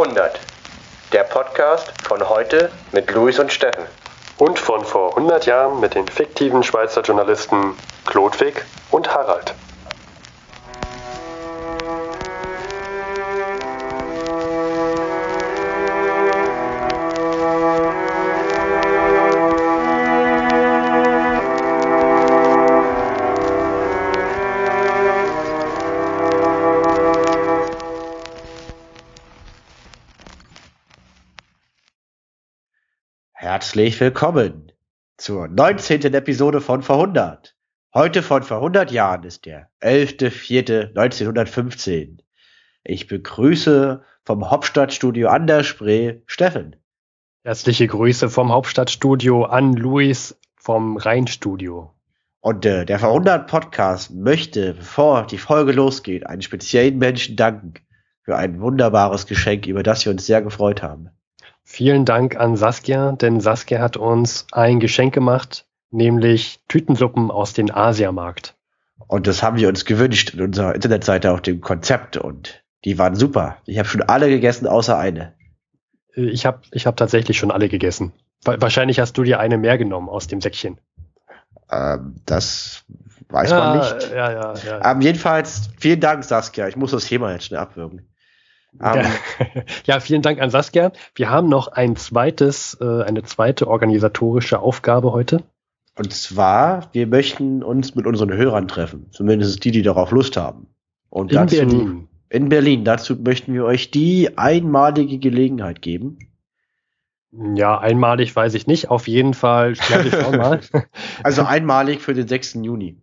Verhundert. Der Podcast von heute mit Luis und Steffen. Und von vor 100 Jahren mit den fiktiven Schweizer Journalisten Klodwig und Harald. Herzlich willkommen zur 19. Episode von Verhundert. Heute von vor 100 Jahren ist der 11.04.1915. Ich begrüße vom Hauptstadtstudio an der Spree Steffen. Herzliche Grüße vom Hauptstadtstudio an Luis vom Rheinstudio. Und äh, der Verhundert Podcast möchte, bevor die Folge losgeht, einen speziellen Menschen danken für ein wunderbares Geschenk, über das wir uns sehr gefreut haben. Vielen Dank an Saskia, denn Saskia hat uns ein Geschenk gemacht, nämlich Tütensuppen aus dem Asiamarkt. Und das haben wir uns gewünscht in unserer Internetseite auf dem Konzept und die waren super. Ich habe schon alle gegessen, außer eine. Ich habe ich hab tatsächlich schon alle gegessen. Wahrscheinlich hast du dir eine mehr genommen aus dem Säckchen. Ähm, das weiß ja, man nicht. Ja, ja, ja. Ähm, jedenfalls, vielen Dank, Saskia. Ich muss das Thema jetzt schnell abwürgen. Ja. ja, vielen Dank an Saskia. Wir haben noch ein zweites, äh, eine zweite organisatorische Aufgabe heute. Und zwar, wir möchten uns mit unseren Hörern treffen. Zumindest die, die darauf Lust haben. Und in dazu, Berlin. In Berlin. Dazu möchten wir euch die einmalige Gelegenheit geben. Ja, einmalig weiß ich nicht. Auf jeden Fall also einmalig für den 6. Juni.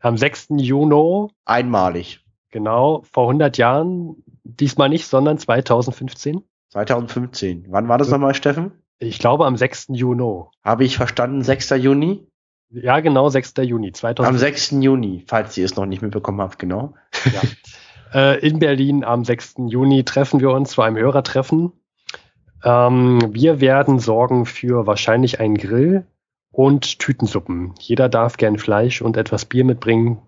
Am 6. Juni. Einmalig. Genau, vor 100 Jahren Diesmal nicht, sondern 2015. 2015. Wann war das nochmal, Steffen? Ich glaube am 6. Juni. Habe ich verstanden, 6. Juni? Ja, genau, 6. Juni 2015. Am 6. Juni, falls ihr es noch nicht mitbekommen habt, genau. Ja. äh, in Berlin am 6. Juni treffen wir uns zu einem Hörertreffen. Ähm, wir werden sorgen für wahrscheinlich einen Grill und Tütensuppen. Jeder darf gern Fleisch und etwas Bier mitbringen.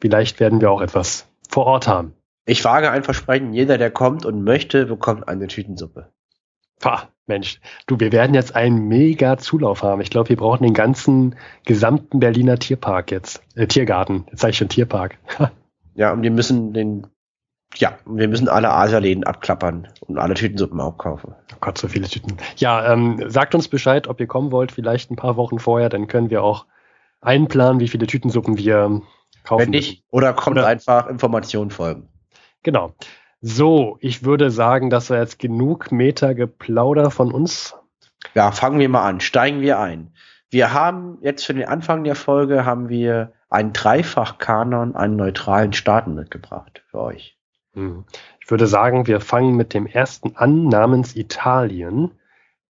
Vielleicht werden wir auch etwas vor Ort haben. Ich wage ein Versprechen, jeder, der kommt und möchte, bekommt eine Tütensuppe. Pah, Mensch, du, wir werden jetzt einen mega Zulauf haben. Ich glaube, wir brauchen den ganzen gesamten Berliner Tierpark jetzt. Äh, Tiergarten, jetzt sage ich schon Tierpark. ja, und wir müssen den, ja, wir müssen alle Asialäden abklappern und alle Tütensuppen aufkaufen. Oh Gott, so viele Tüten. Ja, ähm, sagt uns Bescheid, ob ihr kommen wollt, vielleicht ein paar Wochen vorher, dann können wir auch einplanen, wie viele Tütensuppen wir kaufen. Wenn nicht, oder kommt oder einfach Informationen folgen. Genau. So, ich würde sagen, das war jetzt genug Meter Geplauder von uns. Ja, fangen wir mal an. Steigen wir ein. Wir haben jetzt für den Anfang der Folge haben wir einen Dreifach-Kanon an neutralen Staaten mitgebracht für euch. Hm. Ich würde sagen, wir fangen mit dem ersten an, namens Italien.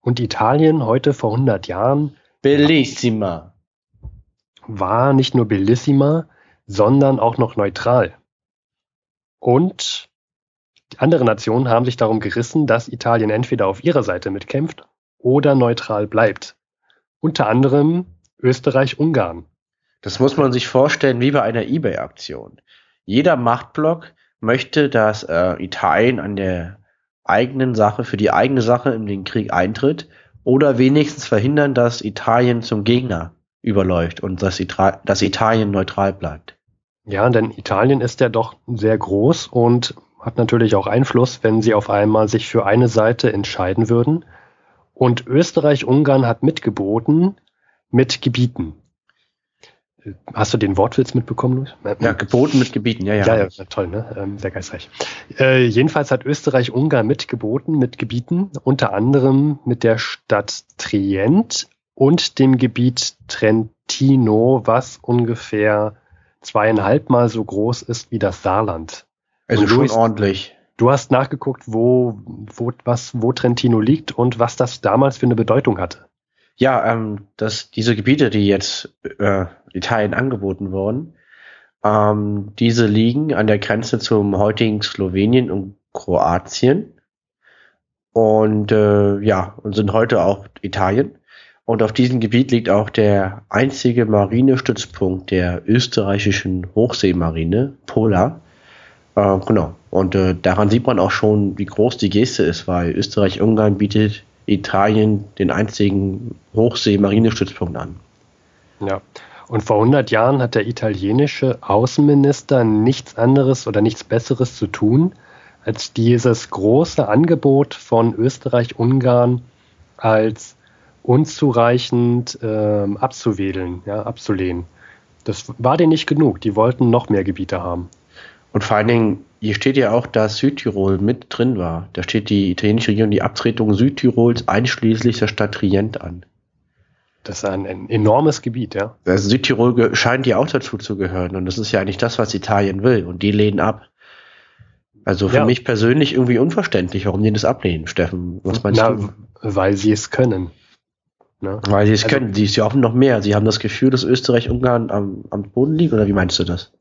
Und Italien heute vor 100 Jahren. Bellissima. War nicht nur Bellissima, sondern auch noch neutral. Und andere Nationen haben sich darum gerissen, dass Italien entweder auf ihrer Seite mitkämpft oder neutral bleibt. Unter anderem Österreich-Ungarn. Das muss man sich vorstellen wie bei einer eBay-Aktion. Jeder Machtblock möchte, dass äh, Italien an der eigenen Sache, für die eigene Sache in den Krieg eintritt oder wenigstens verhindern, dass Italien zum Gegner überläuft und dass, Ita dass Italien neutral bleibt. Ja, denn Italien ist ja doch sehr groß und hat natürlich auch Einfluss, wenn sie auf einmal sich für eine Seite entscheiden würden. Und Österreich-Ungarn hat mitgeboten mit Gebieten. Hast du den Wortwitz mitbekommen, Luis? Ja, geboten mit Gebieten, ja, ja. Ja, ja toll, ne? Ähm, sehr geistreich. Äh, jedenfalls hat Österreich-Ungarn mitgeboten mit Gebieten, unter anderem mit der Stadt Trient und dem Gebiet Trentino, was ungefähr zweieinhalb Mal so groß ist wie das Saarland. Also schon Luis, ordentlich. Du hast nachgeguckt, wo, wo, was, wo Trentino liegt und was das damals für eine Bedeutung hatte. Ja, ähm, dass diese Gebiete, die jetzt äh, Italien angeboten wurden, ähm, diese liegen an der Grenze zum heutigen Slowenien und Kroatien und äh, ja und sind heute auch Italien. Und auf diesem Gebiet liegt auch der einzige Marinestützpunkt der österreichischen Hochseemarine, Pola. Äh, genau. Und äh, daran sieht man auch schon, wie groß die Geste ist, weil Österreich-Ungarn bietet Italien den einzigen Hochsee-Marinestützpunkt an. Ja. Und vor 100 Jahren hat der italienische Außenminister nichts anderes oder nichts Besseres zu tun, als dieses große Angebot von Österreich-Ungarn als unzureichend ähm, abzuwedeln, ja, abzulehnen. Das war denen nicht genug. Die wollten noch mehr Gebiete haben. Und vor allen Dingen, hier steht ja auch, dass Südtirol mit drin war. Da steht die italienische Regierung die Abtretung Südtirols einschließlich der Stadt Trient an. Das ist ein, ein enormes Gebiet, ja. Also Südtirol scheint ja auch dazu zu gehören. Und das ist ja eigentlich das, was Italien will. Und die lehnen ab. Also für ja. mich persönlich irgendwie unverständlich, warum die das ablehnen, Steffen. Was meinst Na, du? Weil sie es können. Ne? Weil sie es also, können. Sie, sie hoffen noch mehr. Sie haben das Gefühl, dass Österreich-Ungarn am, am Boden liegt, oder wie meinst du das?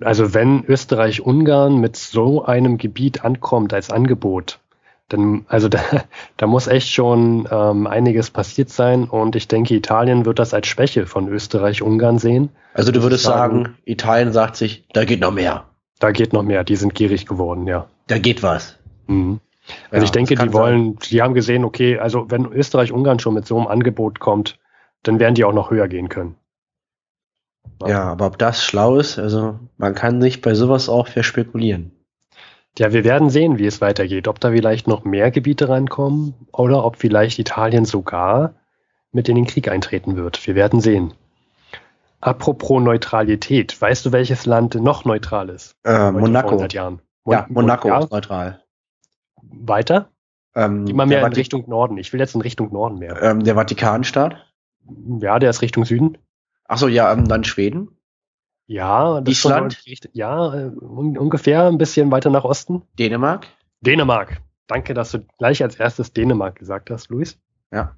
Also wenn Österreich-Ungarn mit so einem Gebiet ankommt als Angebot, dann, also da, da muss echt schon ähm, einiges passiert sein und ich denke, Italien wird das als Schwäche von Österreich-Ungarn sehen. Also du würdest sagen, sagen, Italien sagt sich, da geht noch mehr. Da geht noch mehr, die sind gierig geworden, ja. Da geht was. Mhm. Also ja, ich denke, die wollen, sein. die haben gesehen, okay, also wenn Österreich-Ungarn schon mit so einem Angebot kommt, dann werden die auch noch höher gehen können. Ja. ja, aber ob das schlau ist, also man kann sich bei sowas auch verspekulieren. Ja, wir werden sehen, wie es weitergeht. Ob da vielleicht noch mehr Gebiete reinkommen oder ob vielleicht Italien sogar mit in den Krieg eintreten wird. Wir werden sehen. Apropos Neutralität, weißt du, welches Land noch neutral ist? Äh, Monaco. Jahren? Mon ja, Monaco ja. ist neutral. Weiter? Ähm, Immer mehr in Richtung Norden. Ich will jetzt in Richtung Norden mehr. Ähm, der Vatikanstaat? Ja, der ist Richtung Süden. Ach so, ja, ähm, dann Schweden? Ja, das Island? ja, äh, un ungefähr ein bisschen weiter nach Osten. Dänemark? Dänemark. Danke, dass du gleich als erstes Dänemark gesagt hast, Luis. Ja.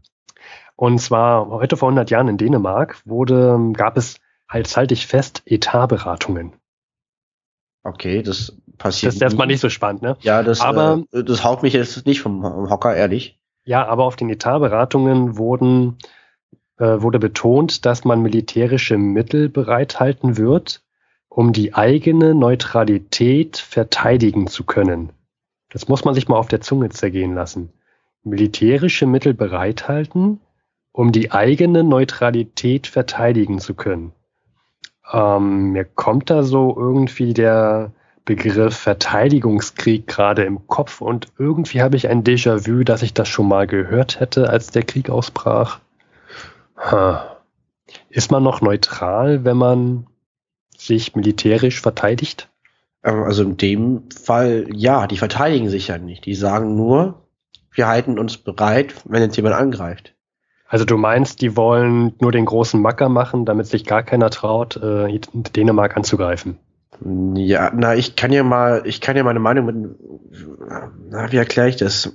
Und zwar heute vor 100 Jahren in Dänemark wurde, gab es, halt, halte ich fest, Etatberatungen. Okay, das passiert. Das ist erstmal nicht so spannend, ne? Ja, das, aber, äh, das haut mich jetzt nicht vom Hocker, ehrlich. Ja, aber auf den Etatberatungen wurden äh, wurde betont, dass man militärische Mittel bereithalten wird, um die eigene Neutralität verteidigen zu können. Das muss man sich mal auf der Zunge zergehen lassen. Militärische Mittel bereithalten, um die eigene Neutralität verteidigen zu können. Ähm, mir kommt da so irgendwie der Begriff Verteidigungskrieg gerade im Kopf und irgendwie habe ich ein Déjà-vu, dass ich das schon mal gehört hätte, als der Krieg ausbrach. Ist man noch neutral, wenn man sich militärisch verteidigt? Ähm, also in dem Fall, ja, die verteidigen sich ja nicht. Die sagen nur, wir halten uns bereit, wenn jetzt jemand angreift. Also du meinst, die wollen nur den großen Macker machen, damit sich gar keiner traut, äh, Dänemark anzugreifen? Ja, na, ich kann ja mal, ich kann ja meine Meinung mit, na, wie erkläre ich das?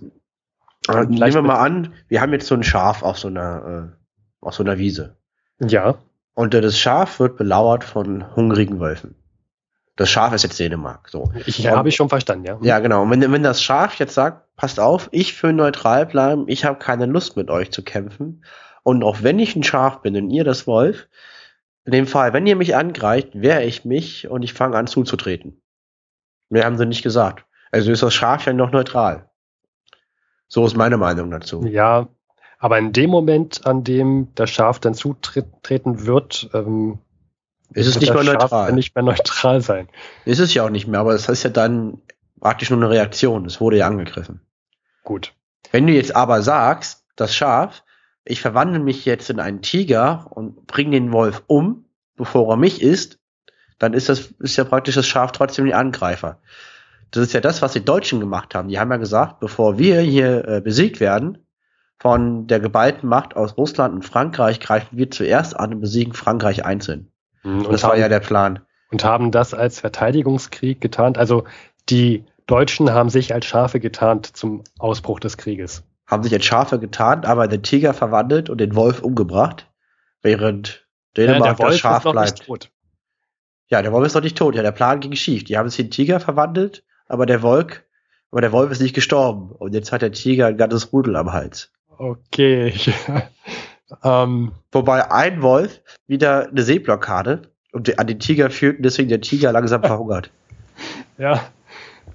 Äh, nehmen wir mal an, wir haben jetzt so ein Schaf auf so einer, äh, auf so einer Wiese. Ja. Und äh, das Schaf wird belauert von hungrigen Wölfen. Das Schaf ist jetzt Dänemark. So. Ich habe ich schon verstanden, ja. Ja, genau. Und wenn, wenn das Schaf jetzt sagt, passt auf, ich will neutral bleiben, ich habe keine Lust mit euch zu kämpfen. Und auch wenn ich ein Schaf bin und ihr das Wolf, in dem Fall, wenn ihr mich angreift, wehre ich mich und ich fange an zuzutreten. Mehr haben sie nicht gesagt. Also ist das Schaf ja noch neutral. So ist meine Meinung dazu. Ja, aber in dem Moment, an dem das Schaf dann zutreten wird, ähm, ist es nicht mehr neutral. nicht mehr neutral sein. Ist es ja auch nicht mehr, aber das heißt ja dann praktisch nur eine Reaktion. Es wurde ja angegriffen. Gut. Wenn du jetzt aber sagst, das Schaf, ich verwandle mich jetzt in einen Tiger und bringe den Wolf um, bevor er mich isst, dann ist das, ist ja praktisch das Schaf trotzdem die Angreifer. Das ist ja das, was die Deutschen gemacht haben. Die haben ja gesagt, bevor wir hier äh, besiegt werden, von der geballten Macht aus Russland und Frankreich greifen wir zuerst an und besiegen Frankreich einzeln. Mhm, und das haben, war ja der Plan. Und haben das als Verteidigungskrieg getarnt. Also die Deutschen haben sich als Schafe getarnt zum Ausbruch des Krieges. Haben sich als Schafe getarnt, aber den Tiger verwandelt und den Wolf umgebracht, während Dänemark ja, das Schaf bleibt. Ja, der Wolf ist noch nicht tot. Ja, der Plan ging schief. Die haben sich in Tiger verwandelt, aber der Wolf, aber der Wolf ist nicht gestorben. Und jetzt hat der Tiger ein ganzes Rudel am Hals. Okay. ähm, Wobei ein Wolf wieder eine Seeblockade und an den Tiger führt und deswegen der Tiger langsam verhungert. Ja,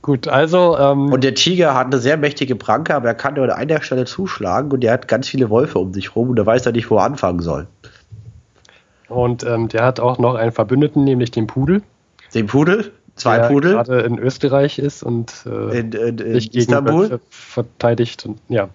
Gut, also. Ähm, und der Tiger hat eine sehr mächtige Pranke, aber er kann nur an einer Stelle zuschlagen und der hat ganz viele Wolfe um sich rum und er weiß ja nicht, wo er anfangen soll. Und ähm, der hat auch noch einen Verbündeten, nämlich den Pudel. Den Pudel? Zwei der Pudel? gerade in Österreich ist und äh, in, in, in sich gegen Istanbul verteidigt. Und, ja.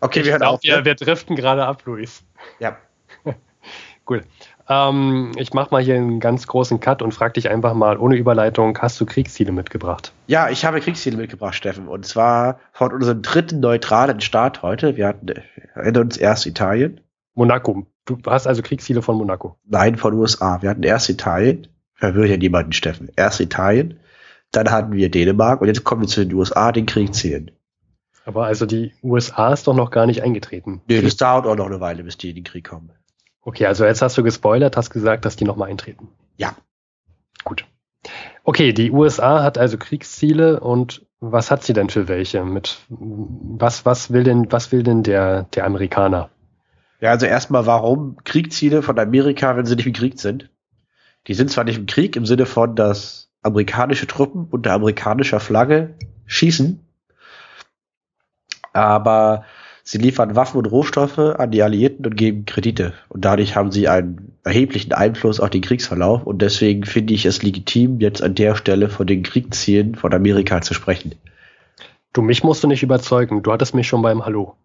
Okay, ich wir hören glaub, auf. Wir, wir driften gerade ab, Luis. Ja. Gut. Ähm, ich mache mal hier einen ganz großen Cut und frage dich einfach mal ohne Überleitung, hast du Kriegsziele mitgebracht? Ja, ich habe Kriegsziele mitgebracht, Steffen. Und zwar von unserem dritten neutralen Staat heute. Wir hatten in uns erst Italien. Monaco. Du hast also Kriegsziele von Monaco. Nein, von USA. Wir hatten erst Italien. Verwirrt ja niemanden, Steffen. Erst Italien, dann hatten wir Dänemark und jetzt kommen wir zu den USA, den Kriegszielen. Aber also die USA ist doch noch gar nicht eingetreten. Nee, das dauert auch noch eine Weile, bis die in den Krieg kommen. Okay, also jetzt hast du gespoilert, hast gesagt, dass die nochmal eintreten. Ja. Gut. Okay, die USA hat also Kriegsziele und was hat sie denn für welche? Mit was, was will denn, was will denn der, der Amerikaner? Ja, also erstmal, warum Kriegsziele von Amerika, wenn sie nicht im Krieg sind? Die sind zwar nicht im Krieg im Sinne von, dass amerikanische Truppen unter amerikanischer Flagge schießen, aber sie liefern Waffen und Rohstoffe an die Alliierten und geben Kredite. Und dadurch haben sie einen erheblichen Einfluss auf den Kriegsverlauf. Und deswegen finde ich es legitim, jetzt an der Stelle von den Kriegszielen von Amerika zu sprechen. Du, mich musst du nicht überzeugen. Du hattest mich schon beim Hallo.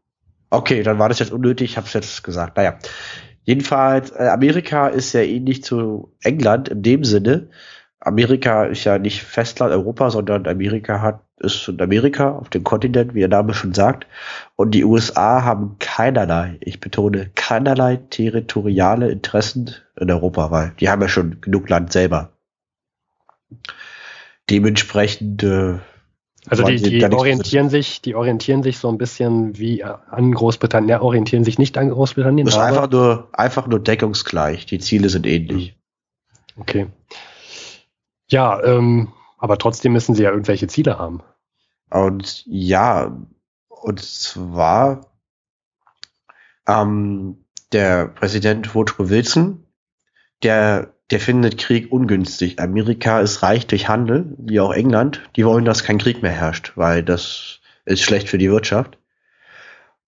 Okay, dann war das jetzt unnötig. Ich habe es jetzt gesagt. Naja. Jedenfalls, äh, Amerika ist ja ähnlich zu England in dem Sinne. Amerika ist ja nicht Festland Europa, sondern Amerika hat ist Amerika auf dem Kontinent, wie der Name schon sagt. Und die USA haben keinerlei, ich betone, keinerlei territoriale Interessen in Europa, weil die haben ja schon genug Land selber. Dementsprechend äh, also die, die orientieren sich, die orientieren sich so ein bisschen wie an Großbritannien. Ja, orientieren sich nicht an Großbritannien. Das ist einfach nur, einfach nur deckungsgleich. Die Ziele sind ähnlich. Okay. Ja, ähm, aber trotzdem müssen sie ja irgendwelche Ziele haben. Und ja, und zwar ähm, der Präsident Woodrow Wilson, der der findet Krieg ungünstig. Amerika ist reich durch Handel, wie auch England. Die wollen, dass kein Krieg mehr herrscht, weil das ist schlecht für die Wirtschaft.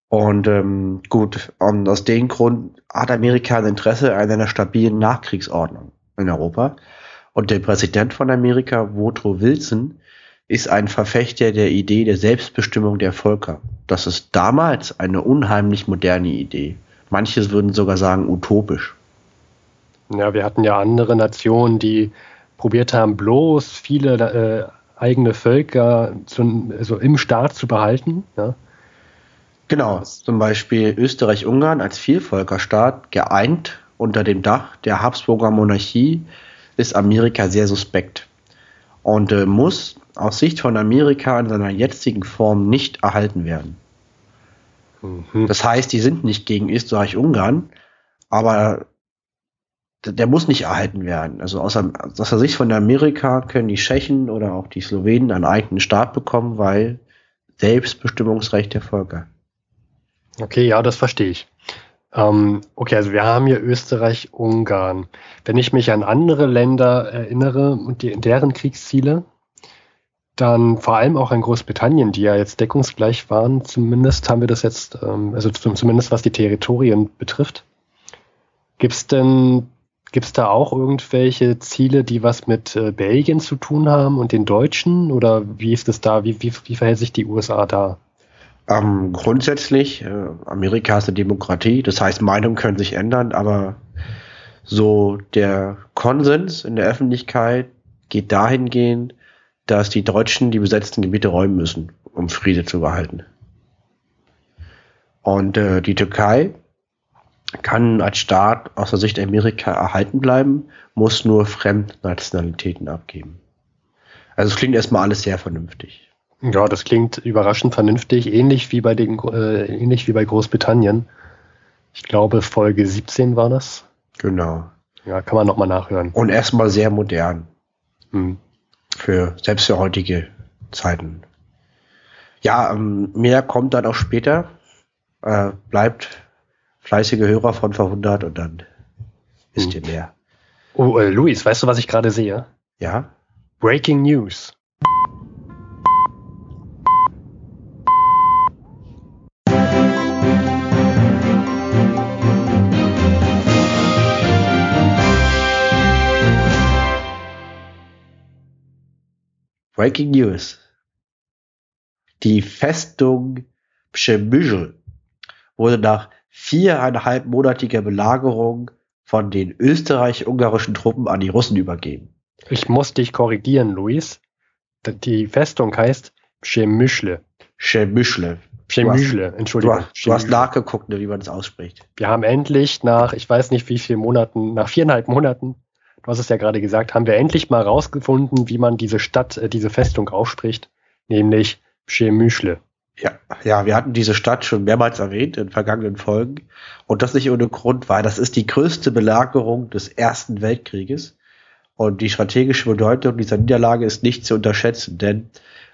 Und ähm, gut, und aus dem Grund hat Amerika ein Interesse an einer stabilen Nachkriegsordnung in Europa. Und der Präsident von Amerika, Woodrow Wilson, ist ein Verfechter der Idee der Selbstbestimmung der Völker. Das ist damals eine unheimlich moderne Idee. Manche würden sogar sagen utopisch. Ja, wir hatten ja andere Nationen, die probiert haben, bloß viele äh, eigene Völker zu, also im Staat zu behalten. Ja. Genau, zum Beispiel Österreich-Ungarn als Vielvölkerstaat geeint unter dem Dach der Habsburger Monarchie ist Amerika sehr suspekt und äh, muss aus Sicht von Amerika in seiner jetzigen Form nicht erhalten werden. Mhm. Das heißt, die sind nicht gegen Österreich-Ungarn, aber der muss nicht erhalten werden. Also außer, aus der Sicht von Amerika können die Tschechen oder auch die Slowenen einen eigenen Staat bekommen, weil Selbstbestimmungsrecht der Völker. Okay, ja, das verstehe ich. Ähm, okay, also wir haben hier Österreich, Ungarn. Wenn ich mich an andere Länder erinnere und die, deren Kriegsziele, dann vor allem auch an Großbritannien, die ja jetzt deckungsgleich waren, zumindest haben wir das jetzt, ähm, also zumindest was die Territorien betrifft. Gibt es denn Gibt es da auch irgendwelche Ziele, die was mit äh, Belgien zu tun haben und den Deutschen? Oder wie ist es da? Wie, wie, wie verhält sich die USA da? Ähm, grundsätzlich, äh, Amerika ist eine Demokratie, das heißt, Meinungen können sich ändern, aber so der Konsens in der Öffentlichkeit geht dahingehend, dass die Deutschen die besetzten Gebiete räumen müssen, um Friede zu behalten. Und äh, die Türkei kann als Staat aus der Sicht Amerika erhalten bleiben, muss nur Fremdnationalitäten abgeben. Also es klingt erstmal alles sehr vernünftig. Ja, das klingt überraschend vernünftig, ähnlich wie bei den äh, ähnlich wie bei Großbritannien. Ich glaube Folge 17 war das. Genau. Ja, kann man nochmal nachhören. Und erstmal sehr modern. Hm. Für selbst für heutige Zeiten. Ja, ähm, mehr kommt dann auch später. Äh, bleibt fleißige Hörer von verhundert und dann wisst ihr mehr. Oh, äh, Luis, weißt du, was ich gerade sehe? Ja. Breaking News. Breaking News. Die Festung Przemyśl wurde nach viereinhalbmonatiger Belagerung von den österreich-ungarischen Truppen an die Russen übergeben. Ich muss dich korrigieren, Luis. Die Festung heißt Przemyśl. Przemyśl. Przemyśl, Du Entschuldigung. hast, du hast nachgeguckt, ne, wie man es ausspricht. Wir haben endlich nach, ich weiß nicht wie vielen Monaten, nach viereinhalb Monaten, du hast es ja gerade gesagt, haben wir endlich mal rausgefunden, wie man diese Stadt, äh, diese Festung ausspricht, nämlich Przemyśl. Ja, ja, wir hatten diese Stadt schon mehrmals erwähnt in vergangenen Folgen. Und das nicht ohne Grund, weil das ist die größte Belagerung des Ersten Weltkrieges. Und die strategische Bedeutung dieser Niederlage ist nicht zu unterschätzen, denn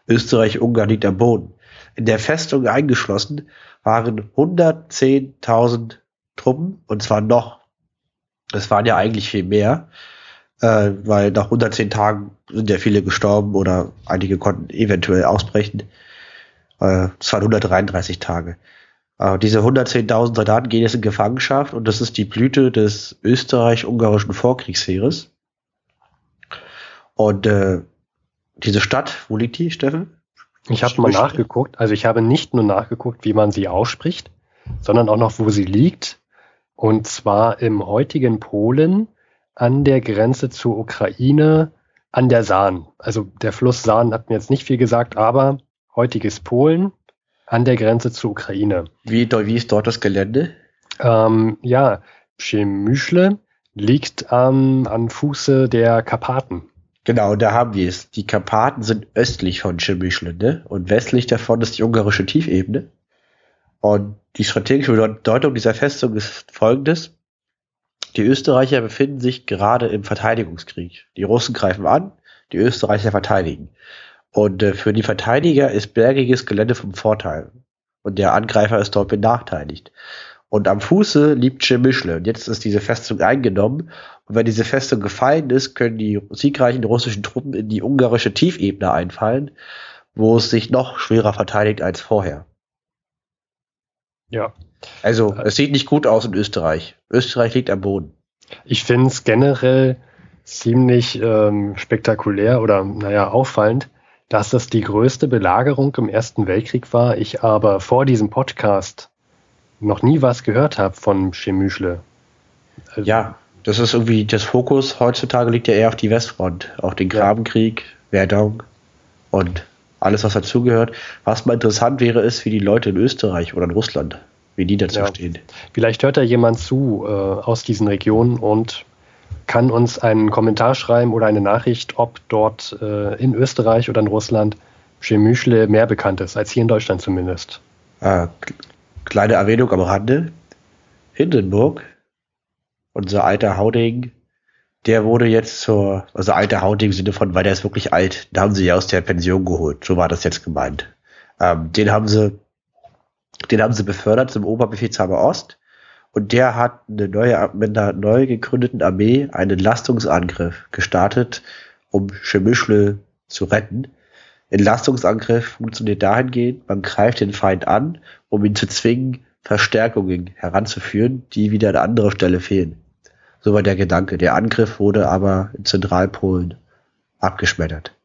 Österreich-Ungarn liegt am Boden. In der Festung eingeschlossen waren 110.000 Truppen, und zwar noch, es waren ja eigentlich viel mehr, äh, weil nach 110 Tagen sind ja viele gestorben oder einige konnten eventuell ausbrechen. Äh, Es waren 133 Tage. Äh, Diese 110.000 Soldaten gehen jetzt in Gefangenschaft und das ist die Blüte des österreich-ungarischen Vorkriegsheeres. Und äh, diese Stadt, wo liegt die, Steffen? Ich habe mal nachgeguckt, also ich habe nicht nur nachgeguckt, wie man sie ausspricht, sondern auch noch, wo sie liegt. Und zwar im heutigen Polen an der Grenze zur Ukraine an der Saan. Also der Fluss Saan hat mir jetzt nicht viel gesagt, aber heutiges Polen an der Grenze zur Ukraine. Wie, wie ist dort das Gelände? Ähm, ja, Przemyśl liegt ähm, am Fuße der Karpaten. Genau, da haben wir es. Die Karpaten sind östlich von Przemyśl, ne? Und westlich davon ist die ungarische Tiefebene. Und die strategische Bedeutung dieser Festung ist folgendes. Die Österreicher befinden sich gerade im Verteidigungskrieg. Die Russen greifen an, die Österreicher verteidigen. Und äh, für die Verteidiger ist bergiges Gelände vom Vorteil. Und der Angreifer ist dort benachteiligt. Und am Fuße liegt Przemyśl. Und jetzt ist diese Festung eingenommen. Und wenn diese Festung gefallen ist, können die siegreichen russischen Truppen in die ungarische Tiefebene einfallen, wo es sich noch schwerer verteidigt als vorher. Ja, Also, es sieht nicht gut aus in Österreich. Österreich liegt am Boden. Ich finde es generell ziemlich ähm, spektakulär oder naja, auffallend, dass das die größte Belagerung im Ersten Weltkrieg war. Ich aber vor diesem Podcast noch nie was gehört habe von Chemüschle. Also, Ja, das ist irgendwie, das Fokus heutzutage liegt ja eher auf die Westfront, auf den. Grabenkrieg, Verdun und alles, was dazugehört. Was mal interessant wäre, ist, wie die Leute in Österreich oder in Russland, wie die dazu Ja. stehen. Vielleicht hört da jemand zu äh, aus diesen Regionen und kann uns einen Kommentar schreiben oder eine Nachricht, ob dort äh, in Österreich oder in Russland Chemüschle mehr bekannt ist, als hier in Deutschland zumindest. K- kleine Erwähnung am Rande. Hindenburg, unser alter Hauding, der wurde jetzt zur, also alter Hauding im Sinne von, weil der ist wirklich alt, da haben sie ja aus der Pension geholt, so war das jetzt gemeint. Ähm, den haben sie, den haben sie befördert zum Oberbefehlshaber Ost und der hat eine neue, mit einer neu gegründeten Armee einen Entlastungsangriff gestartet, um Chemischle zu retten. Entlastungsangriff funktioniert dahingehend, man greift den Feind an, um ihn zu zwingen, Verstärkungen heranzuführen, die wieder an anderer Stelle fehlen. So war der Gedanke. Der Angriff wurde aber in Zentralpolen abgeschmettert.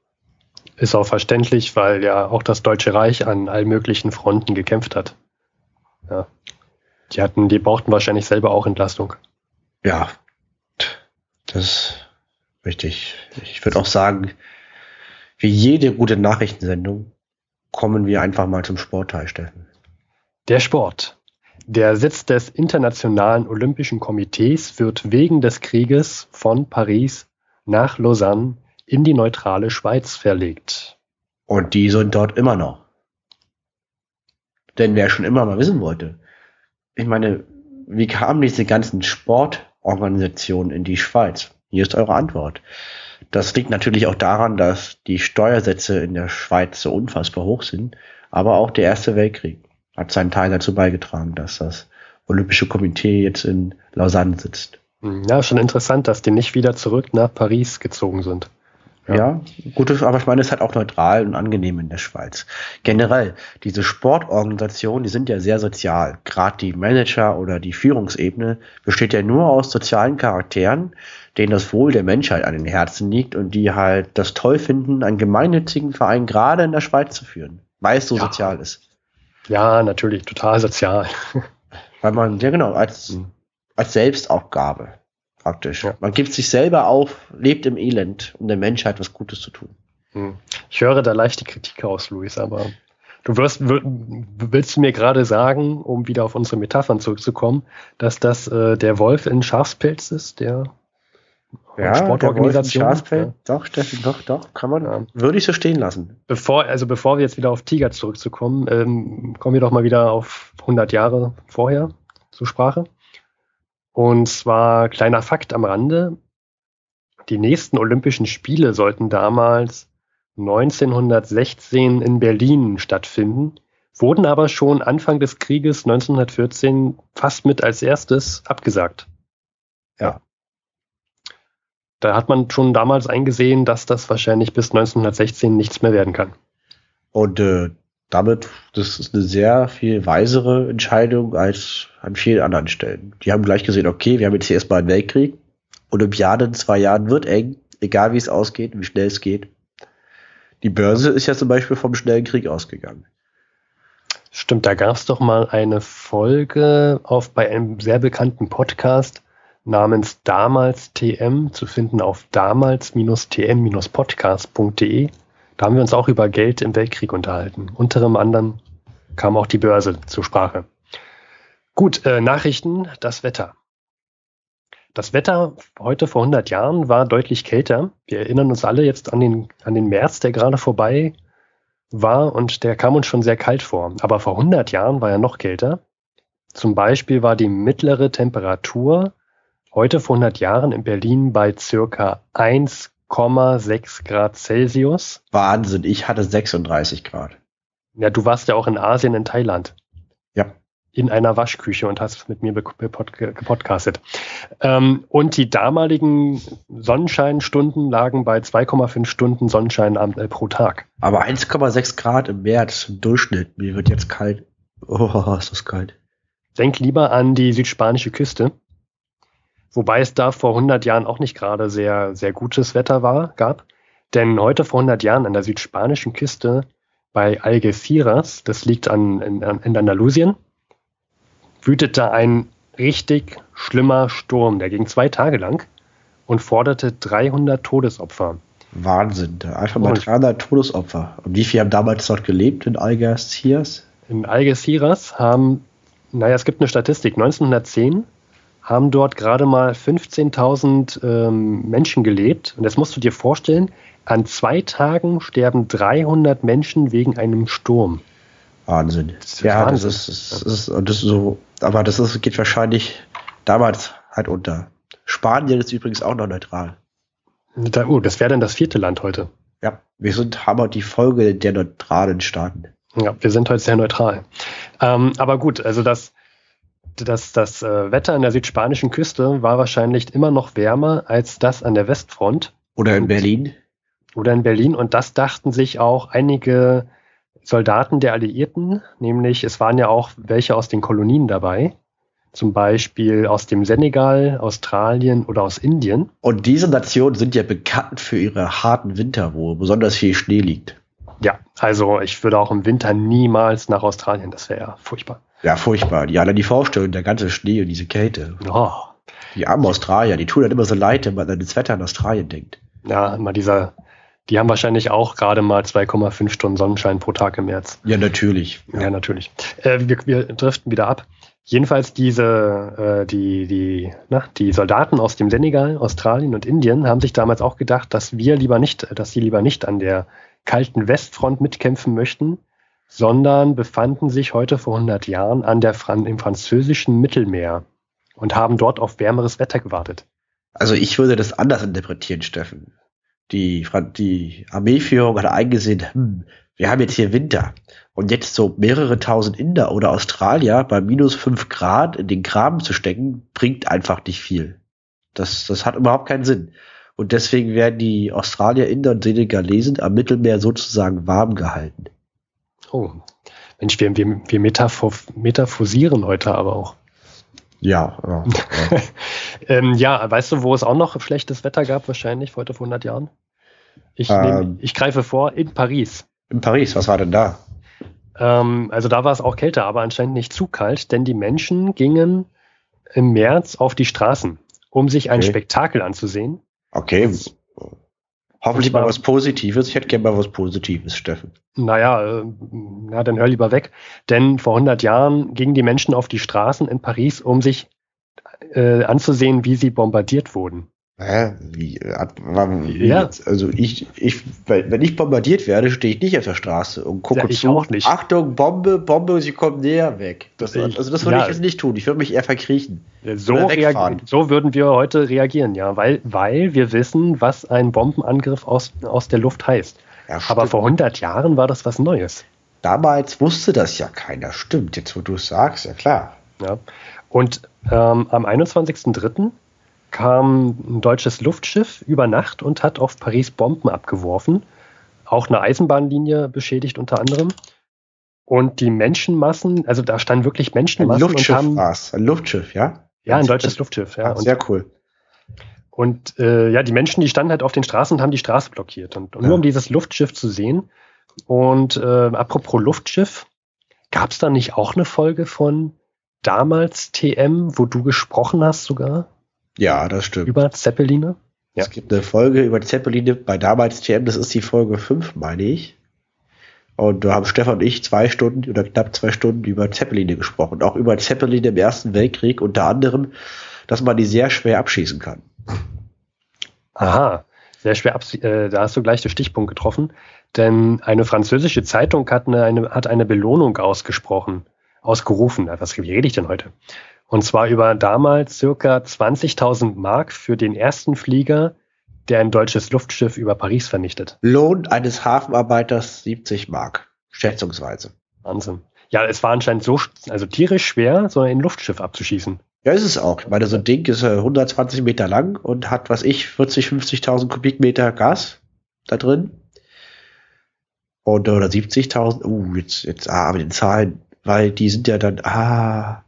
Ist auch verständlich, weil ja auch das Deutsche Reich an allen möglichen Fronten gekämpft hat. Ja. Die hatten, die brauchten wahrscheinlich selber auch Entlastung. Ja, das ist richtig. Ich würde auch sagen, wie jede gute Nachrichtensendung kommen wir einfach mal zum Sportteil, Steffen. Der Sport. Der Sitz des Internationalen Olympischen Komitees wird wegen des Krieges von Paris nach Lausanne in die neutrale Schweiz verlegt. Und die sind dort immer noch. Denn wer schon immer mal wissen wollte, ich meine, wie kamen diese ganzen Sportorganisationen in die Schweiz? Hier ist eure Antwort. Das liegt natürlich auch daran, dass die Steuersätze in der Schweiz so unfassbar hoch sind, aber auch der Erste Weltkrieg hat seinen Teil dazu beigetragen, dass das Olympische Komitee jetzt in Lausanne sitzt. Hm, Ja, schon interessant, dass die nicht wieder zurück nach Paris gezogen sind. Ja. ja, gutes, aber ich meine, es ist halt auch neutral und angenehm in der Schweiz. Generell, diese Sportorganisationen, die sind ja sehr sozial. Gerade die Manager oder die Führungsebene besteht ja nur aus sozialen Charakteren, denen das Wohl der Menschheit an den Herzen liegt und die halt das toll finden, einen gemeinnützigen Verein gerade in der Schweiz zu führen, weil es so ja. sozial ist. Ja, natürlich, total sozial. Weil man, ja genau, als, mhm. als Selbstaufgabe praktisch. Ja. Man gibt sich selber auf, lebt im Elend, um der Menschheit was Gutes zu tun. Hm. Ich höre da leicht die Kritik aus, Luis, aber du wirst, willst du mir gerade sagen, um wieder auf unsere Metaphern zurückzukommen, dass das äh, der Wolf in Schafspelz ist, der ja, Sportorganisation. Der Wolf in ja. Doch, Steffen, doch, doch, kann man, ja. würde ich so stehen lassen. Bevor, also bevor wir jetzt wieder auf Tiger zurückzukommen, ähm, kommen wir doch mal wieder auf 100 Jahre vorher zur Sprache. Und zwar kleiner Fakt am Rande. Die nächsten Olympischen Spiele sollten damals 1916 in Berlin stattfinden, wurden aber schon Anfang des Krieges 1914 fast mit als erstes abgesagt. Ja. Da hat man schon damals eingesehen, dass das wahrscheinlich bis 1916 nichts mehr werden kann. Und äh, damit, das ist eine sehr viel weisere Entscheidung als an vielen anderen Stellen. Die haben gleich gesehen, okay, wir haben jetzt hier erstmal einen Weltkrieg. Olympiade in zwei Jahren wird eng, egal wie es ausgeht, wie schnell es geht. Die Börse ist ja zum Beispiel vom schnellen Krieg ausgegangen. Stimmt, da gab es doch mal eine Folge auf bei einem sehr bekannten Podcast namens Damals TM zu finden auf damals-tm-podcast.de. Da haben wir uns auch über Geld im Weltkrieg unterhalten. Unter anderem kam auch die Börse zur Sprache. Gut, äh, Nachrichten, das Wetter. Das Wetter heute vor 100 Jahren war deutlich kälter. Wir erinnern uns alle jetzt an den, an den März, der gerade vorbei war und der kam uns schon sehr kalt vor. Aber vor 100 Jahren war er noch kälter. Zum Beispiel war die mittlere Temperatur heute vor 100 Jahren in Berlin bei circa 1 6,6 Grad Celsius. Wahnsinn, ich hatte 36 Grad. Ja, du warst ja auch in Asien, in Thailand. Ja. In einer Waschküche und hast mit mir gepodcastet. Ähm, und die damaligen Sonnenscheinstunden lagen bei 2,5 Stunden Sonnenschein äh, pro Tag. Aber 1,6 Grad im März im Durchschnitt. Mir wird jetzt kalt. Oh, ist das kalt. Denk lieber an die südspanische Küste. Wobei es da vor 100 Jahren auch nicht gerade sehr, sehr gutes Wetter war, gab. Denn heute vor 100 Jahren an der südspanischen Küste bei Algeciras, das liegt an, in, in Andalusien, wütete ein richtig schlimmer Sturm. Der ging zwei Tage lang und forderte 300 Todesopfer. Wahnsinn, einfach mal 300 Todesopfer. Und wie viele haben damals dort gelebt in Algeciras? In Algeciras haben, naja, es gibt eine Statistik, 1910 haben dort gerade mal 15.000 ähm, Menschen gelebt. Und das musst du dir vorstellen, an zwei Tagen sterben 300 Menschen wegen einem Sturm. Wahnsinn. Das ja, Wahnsinn. das ist, das ist, das ist so, aber das ist, geht wahrscheinlich damals halt unter. Spanien ist übrigens auch noch neutral. Da, oh, das wäre dann das vierte Land heute. Ja, wir sind, haben die Folge der neutralen Staaten. Ja, wir sind heute sehr neutral. Ähm, aber gut, also das, das, das äh, Wetter an der südspanischen Küste war wahrscheinlich immer noch wärmer als das an der Westfront. Oder in Berlin. Oder in Berlin. Und das dachten sich auch einige Soldaten der Alliierten, nämlich es waren ja auch welche aus den Kolonien dabei, zum Beispiel aus dem Senegal, Australien oder aus Indien. Und diese Nationen sind ja bekannt für ihre harten Winter, wo besonders viel Schnee liegt. Ja, also ich würde auch im Winter niemals nach Australien, das wäre ja furchtbar. Ja, furchtbar. Die alle die Vorstellung, der ganze Schnee und diese Kälte. Oh. Die armen Australier, die tun dann immer so leid, wenn man an das Wetter in Australien denkt. Ja, immer dieser, die haben wahrscheinlich auch gerade mal 2,5 Stunden Sonnenschein pro Tag im März. Ja, natürlich. Ja, ja natürlich. Äh, wir, wir driften wieder ab. Jedenfalls diese, äh, die, die, na, die Soldaten aus dem Senegal, Australien und Indien haben sich damals auch gedacht, dass wir lieber nicht, dass sie lieber nicht an der kalten Westfront mitkämpfen möchten, sondern befanden sich heute vor 100 Jahren an der Fran im französischen Mittelmeer und haben dort auf wärmeres Wetter gewartet. Also ich würde das anders interpretieren, Steffen. Die, die Armeeführung hat eingesehen, hm, wir haben jetzt hier Winter und jetzt so mehrere tausend Inder oder Australier bei minus fünf Grad in den Graben zu stecken, bringt einfach nicht viel. Das, das hat überhaupt keinen Sinn. Und deswegen werden die Australier, Inder und Senegalesen am Mittelmeer sozusagen warm gehalten. Oh, Mensch, wir, wir, wir metaphor, metaphorisieren heute aber auch. Ja, ja, ja. ähm, ja, weißt du, wo es auch noch schlechtes Wetter gab, wahrscheinlich heute vor 100 Jahren? Ich, ähm, nehm, ich greife vor, in Paris. In Paris, was war denn da? Ähm, also da war es auch kälter, aber anscheinend nicht zu kalt, denn die Menschen gingen im März auf die Straßen, um sich ein okay. Spektakel anzusehen. Okay. Hoffentlich mal was Positives. Ich hätte gerne mal was Positives, Steffen. Naja, äh, na, dann hör lieber weg. Denn vor 100 Jahren gingen die Menschen auf die Straßen in Paris, um sich äh, anzusehen, wie sie bombardiert wurden. Hä? Wie, äh, wie ja. Also ich, ich, wenn ich bombardiert werde, stehe ich nicht auf der Straße und gucke ja, zu. Achtung, Bombe, Bombe, sie kommt näher weg. Das, also das würde ja. ich jetzt nicht tun. Ich würde mich eher verkriechen. So, so würden wir heute reagieren, ja, weil, weil wir wissen, was ein Bombenangriff aus, aus der Luft heißt. Ja, Aber vor 100 Jahren war das was Neues. Damals wusste das ja keiner. Stimmt, jetzt wo du es sagst, ja klar. Ja. Und ähm, am 21.03 kam ein deutsches Luftschiff über Nacht und hat auf Paris Bomben abgeworfen. Auch eine Eisenbahnlinie beschädigt unter anderem. Und die Menschenmassen, also da standen wirklich Menschenmassen. Ein Luftschiff war es, ein Luftschiff, ja? Ja, ein deutsches Luftschiff, ja. Ah, sehr cool. Und äh, ja, die Menschen, die standen halt auf den Straßen und haben die Straße blockiert. Und, und ja. nur um dieses Luftschiff zu sehen. Und äh, apropos Luftschiff, gab es da nicht auch eine Folge von damals TM, wo du gesprochen hast sogar? Ja, das stimmt. Über Zeppeline? Ja. Es gibt eine Folge über Zeppeline bei damals TM, das ist die Folge 5, meine ich. Und da haben Stefan und ich zwei Stunden oder knapp zwei Stunden über Zeppeline gesprochen. Auch über Zeppeline im Ersten Weltkrieg, unter anderem, dass man die sehr schwer abschießen kann. Aha, sehr schwer abschießen. Äh, da hast du gleich den Stichpunkt getroffen. Denn eine französische Zeitung hat eine, eine, hat eine Belohnung ausgesprochen, ausgerufen. Was rede ich denn heute? Und zwar über damals circa 20.000 Mark für den ersten Flieger, der ein deutsches Luftschiff über Paris vernichtet. Lohn eines Hafenarbeiters 70 Mark, schätzungsweise. Wahnsinn. Ja, es war anscheinend so, also tierisch schwer, so ein Luftschiff abzuschießen. Ja, ist es auch. Ich meine, so ein Ding ist 120 Meter lang und hat, was ich, 40, 50.000 Kubikmeter Gas da drin. Und, oder 70.000, uh, jetzt, jetzt, ah, mit den Zahlen, weil die sind ja dann, ah,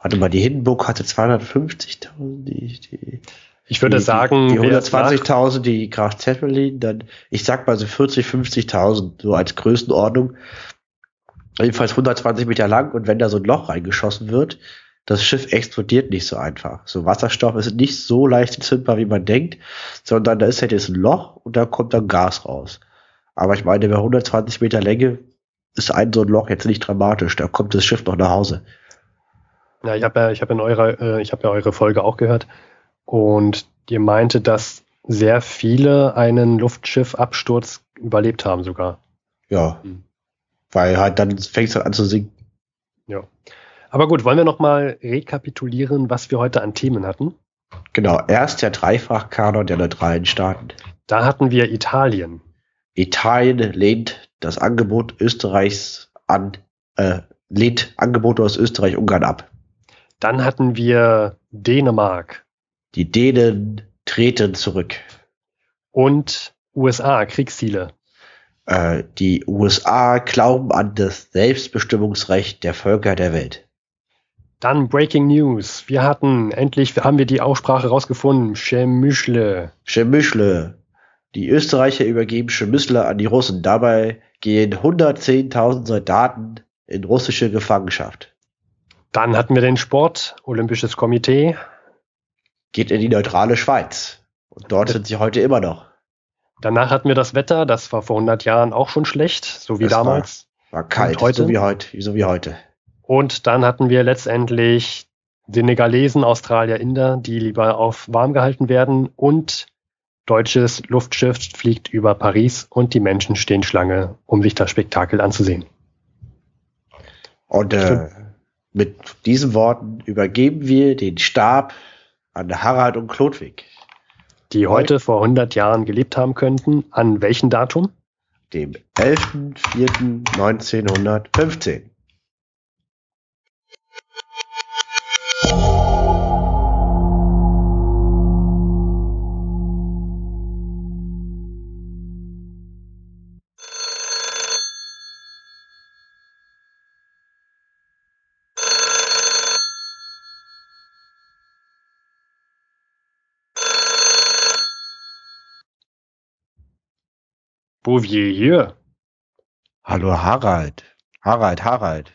Warte mal, die Hindenburg hatte 250.000, die, die, ich würde die, sagen, die, die 120.000, die Graf Zeppelin, dann, ich sag mal so 40, 50.000, so als Größenordnung. Jedenfalls 120 Meter lang und wenn da so ein Loch reingeschossen wird, das Schiff explodiert nicht so einfach. So Wasserstoff ist nicht so leicht entzündbar, wie man denkt, sondern da ist halt jetzt ein Loch und da kommt dann Gas raus. Aber ich meine, bei 120 Meter Länge ist ein so ein Loch jetzt nicht dramatisch, da kommt das Schiff noch nach Hause. Ja, ich habe ja, ich habe in eurer, äh, ich habe ja eure Folge auch gehört und ihr meinte, dass sehr viele einen Luftschiffabsturz überlebt haben sogar. Ja, hm. weil halt dann fängt es halt an zu sinken. Ja. Aber gut, wollen wir noch mal rekapitulieren, was wir heute an Themen hatten? Genau, erst der Dreifachkanon der neutralen Staaten. Da hatten wir Italien. Italien lehnt das Angebot Österreichs an, äh, lehnt Angebote aus Österreich Ungarn ab. Dann hatten wir Dänemark. Die Dänen treten zurück. Und USA, Kriegsziele. Äh, die USA glauben an das Selbstbestimmungsrecht der Völker der Welt. Dann Breaking News. Wir hatten, endlich haben wir die Aussprache rausgefunden. Chemüschle. Chemüschle. Die Österreicher übergeben Chemüschle an die Russen. Dabei gehen 110.000 Soldaten in russische Gefangenschaft. Dann hatten wir den Sport, Olympisches Komitee. Geht in die neutrale Schweiz. Und dort sind sie heute immer noch. Danach hatten wir das Wetter, das war vor 100 Jahren auch schon schlecht, so wie das damals. War, war kalt, heute. so wie heute, so wie heute. Und dann hatten wir letztendlich Senegalesen, Australier, Inder, die lieber auf warm gehalten werden und deutsches Luftschiff fliegt über Paris und die Menschen stehen Schlange, um sich das Spektakel anzusehen. Und äh, mit diesen Worten übergeben wir den Stab an Harald und Klodwig. Die heute vor 100 Jahren gelebt haben könnten. An welchem Datum? Dem 11.04.1915. Bouvier hier. Hallo Harald. Harald, Harald.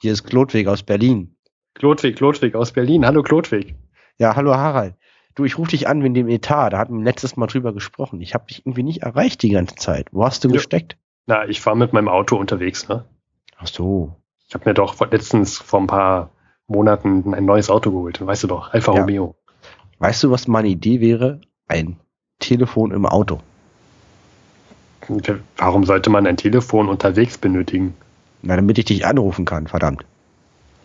Hier ist Klodwig aus Berlin. Klodwig, Klodwig aus Berlin. Hallo Klodwig. Ja, hallo Harald. Du, ich rufe dich an wegen dem Etat. Da hatten wir letztes Mal drüber gesprochen. Ich habe dich irgendwie nicht erreicht die ganze Zeit. Wo hast du Ja. gesteckt? Na, ich war mit meinem Auto unterwegs, ne? Ach so. Ich habe mir doch letztens vor ein paar Monaten ein neues Auto geholt. Weißt du doch, Alfa Ja. Romeo. Weißt du, was meine Idee wäre? Ein Telefon im Auto. Und Warum sollte man ein Telefon unterwegs benötigen? Na, damit ich dich anrufen kann, verdammt.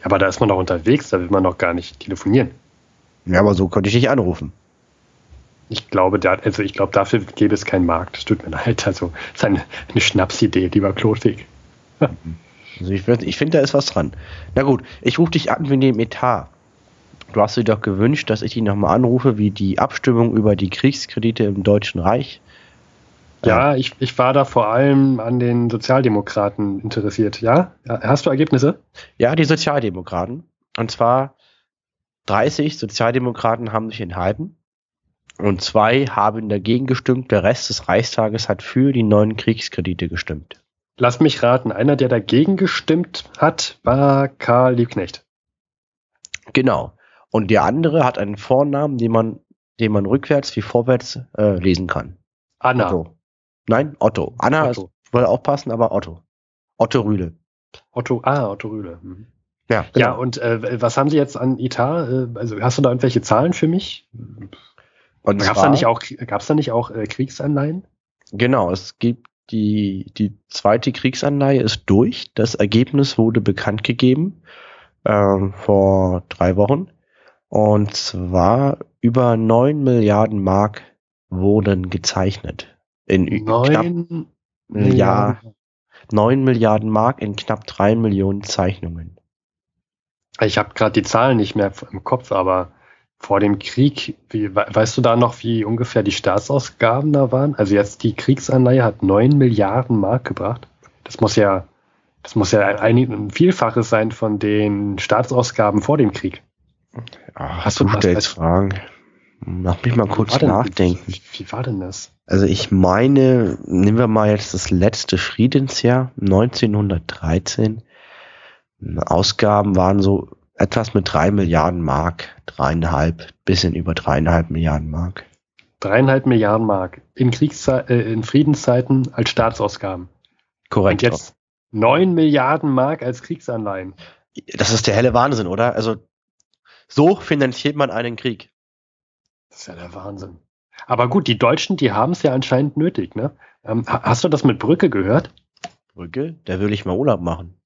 Aber da ist man doch unterwegs, da will man doch gar nicht telefonieren. Ja, aber so könnte ich dich anrufen. Ich glaube, da, also ich glaube, dafür gäbe es keinen Markt. Das tut mir leid. Also, das ist eine, eine Schnapsidee, lieber Klodwig. Also ich, ich finde, da ist was dran. Na gut, ich rufe dich an wegen dem Etat. Du hast dir doch gewünscht, dass ich dich nochmal anrufe, wie die Abstimmung über die Kriegskredite im Deutschen Reich. Ja, ich, ich war da vor allem an den Sozialdemokraten interessiert. Ja? hast du Ergebnisse? Ja, die Sozialdemokraten. Und zwar 30 Sozialdemokraten haben sich enthalten und zwei haben dagegen gestimmt. Der Rest des Reichstages hat für die neuen Kriegskredite gestimmt. Lass mich raten. Einer, der dagegen gestimmt hat, war Karl Liebknecht. Genau. Und der andere hat einen Vornamen, den man, den man rückwärts wie vorwärts äh, lesen kann. Anna. Otto. Nein, Otto. Anna Otto. ist, würde auch passen, aber Otto. Otto Rühle. Otto, ah, Otto Rühle. Mhm. Ja, Ja, und äh, was haben Sie jetzt an Etat? Äh, also hast du da irgendwelche Zahlen für mich? Gab es da nicht auch, gab's da nicht auch äh, Kriegsanleihen? Genau, es gibt die, die zweite Kriegsanleihe ist durch. Das Ergebnis wurde bekannt gegeben ähm, vor drei Wochen. Und zwar über 9 Milliarden Mark wurden gezeichnet. In ü- knapp Neun Ja. 9 Milliarden Mark in knapp 3 Millionen Zeichnungen. Ich habe gerade die Zahlen nicht mehr im Kopf, aber vor dem Krieg, wie, we- weißt du da noch, wie ungefähr die Staatsausgaben da waren? Also jetzt die Kriegsanleihe hat 9 Milliarden Mark gebracht. Das muss ja, das muss ja ein, ein Vielfaches sein von den Staatsausgaben vor dem Krieg. Ach, Hast du stellst was- Fragen. Lass mich mal Wie kurz war denn- nachdenken. Wie, wie war denn das? Also ich meine, nehmen wir mal jetzt das letzte Friedensjahr, 1913. Ausgaben waren so etwas mit drei Milliarden Mark, dreieinhalb, bisschen über dreieinhalb Milliarden Mark. Dreieinhalb Milliarden Mark in Kriegszei äh, in Friedenszeiten als Staatsausgaben. Korrekt. Und jetzt 9 Milliarden Mark als Kriegsanleihen. Das ist der helle Wahnsinn, oder? Also so finanziert man einen Krieg. Das ist ja der Wahnsinn. Aber gut, die Deutschen, die haben es ja anscheinend nötig, ne? Ähm, ha- hast du das mit Brücke gehört? Brücke, da will ich mal Urlaub machen.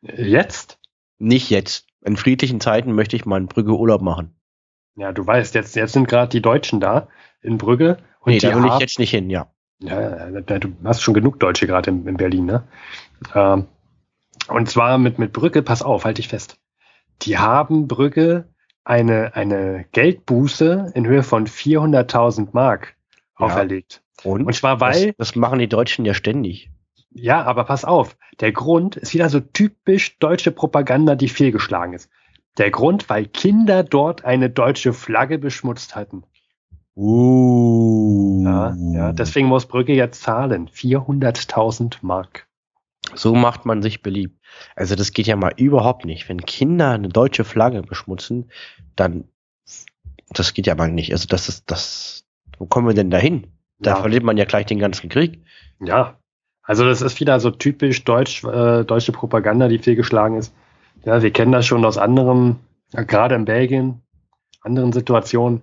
Jetzt? Nicht jetzt. In friedlichen Zeiten möchte ich mal in Brügge Urlaub machen. Ja, du weißt, jetzt, jetzt sind gerade die Deutschen da in Brügge. Und nee, die da will ich jetzt nicht hin, ja. ja, ja, du hast schon genug Deutsche gerade in, in Berlin, ne? Ähm, und zwar mit, mit Brücke, pass auf, halt dich fest. Die haben Brügge eine, eine Geldbuße in Höhe von 400.000 Mark Ja. auferlegt. Und, Und zwar weil, das, das machen die Deutschen ja ständig. Ja, aber pass auf. Der Grund ist wieder so typisch deutsche Propaganda, die fehlgeschlagen ist. Der Grund, weil Kinder dort eine deutsche Flagge beschmutzt hatten. Uh. Ja, ja, deswegen muss Brügge jetzt zahlen. 400.000 Mark. So macht man sich beliebt. Also das geht ja mal überhaupt nicht. Wenn Kinder eine deutsche Flagge beschmutzen, dann das geht ja mal nicht. Also das ist das. Wo kommen wir denn dahin? Da Ja. verliert man ja gleich den ganzen Krieg. Ja, also das ist wieder so typisch deutsch, äh, deutsche Propaganda, die fehlgeschlagen ist. Ja, wir kennen das schon aus anderen, gerade in Belgien, anderen Situationen.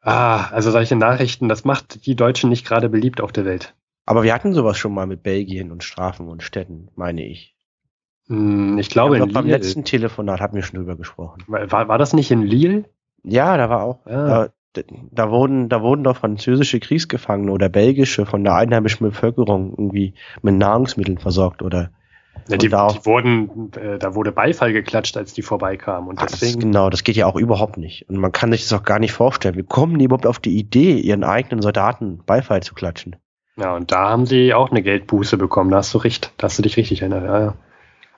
Ah, also solche Nachrichten, das macht die Deutschen nicht gerade beliebt auf der Welt. Aber wir hatten sowas schon mal mit Belgien und Strafen und Städten, meine ich. Hm, ich Ich glaube, glaube, in beim Lille. letzten Telefonat hatten wir schon drüber gesprochen. War, war das nicht in Lille? Ja, da war auch. Ja. Da, da wurden, da wurden doch französische Kriegsgefangene oder belgische von der einheimischen Bevölkerung irgendwie mit Nahrungsmitteln versorgt oder Ja, die, da die wurden, äh, da wurde Beifall geklatscht, als die vorbeikamen. Und Ah, das, deswegen, genau, das geht ja auch überhaupt nicht. Und man kann sich das auch gar nicht vorstellen. Wie kommen die überhaupt auf die Idee, ihren eigenen Soldaten Beifall zu klatschen? Ja, und da haben sie auch eine Geldbuße bekommen. Da hast du recht, da hast du dich richtig erinnert. Ja, ja.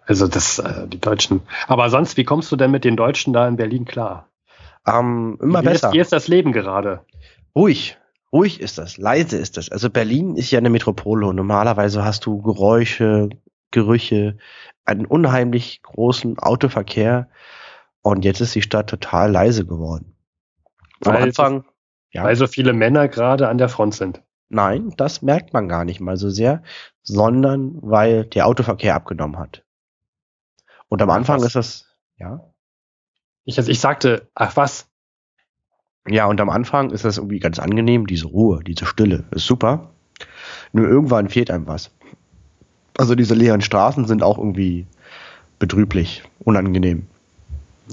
Also das, äh, die Deutschen. Aber sonst, wie kommst du denn mit den Deutschen da in Berlin klar? Ähm, immer wie besser. Ist, wie ist das Leben gerade? Ruhig, ruhig ist das, leise ist das. Also Berlin ist ja eine Metropole und normalerweise hast du Geräusche, Gerüche, einen unheimlich großen Autoverkehr und jetzt ist die Stadt total leise geworden. Am Anfang, ja. Weil so viele Männer gerade an der Front sind. Nein, das merkt man gar nicht mal so sehr, sondern weil der Autoverkehr abgenommen hat. Und am Anfang ist das, ja. Ich, also ich sagte, ach was, ja, und am Anfang ist das irgendwie ganz angenehm, diese Ruhe, diese Stille, ist super. Nur irgendwann fehlt einem was. Also diese leeren Straßen sind auch irgendwie betrüblich, unangenehm.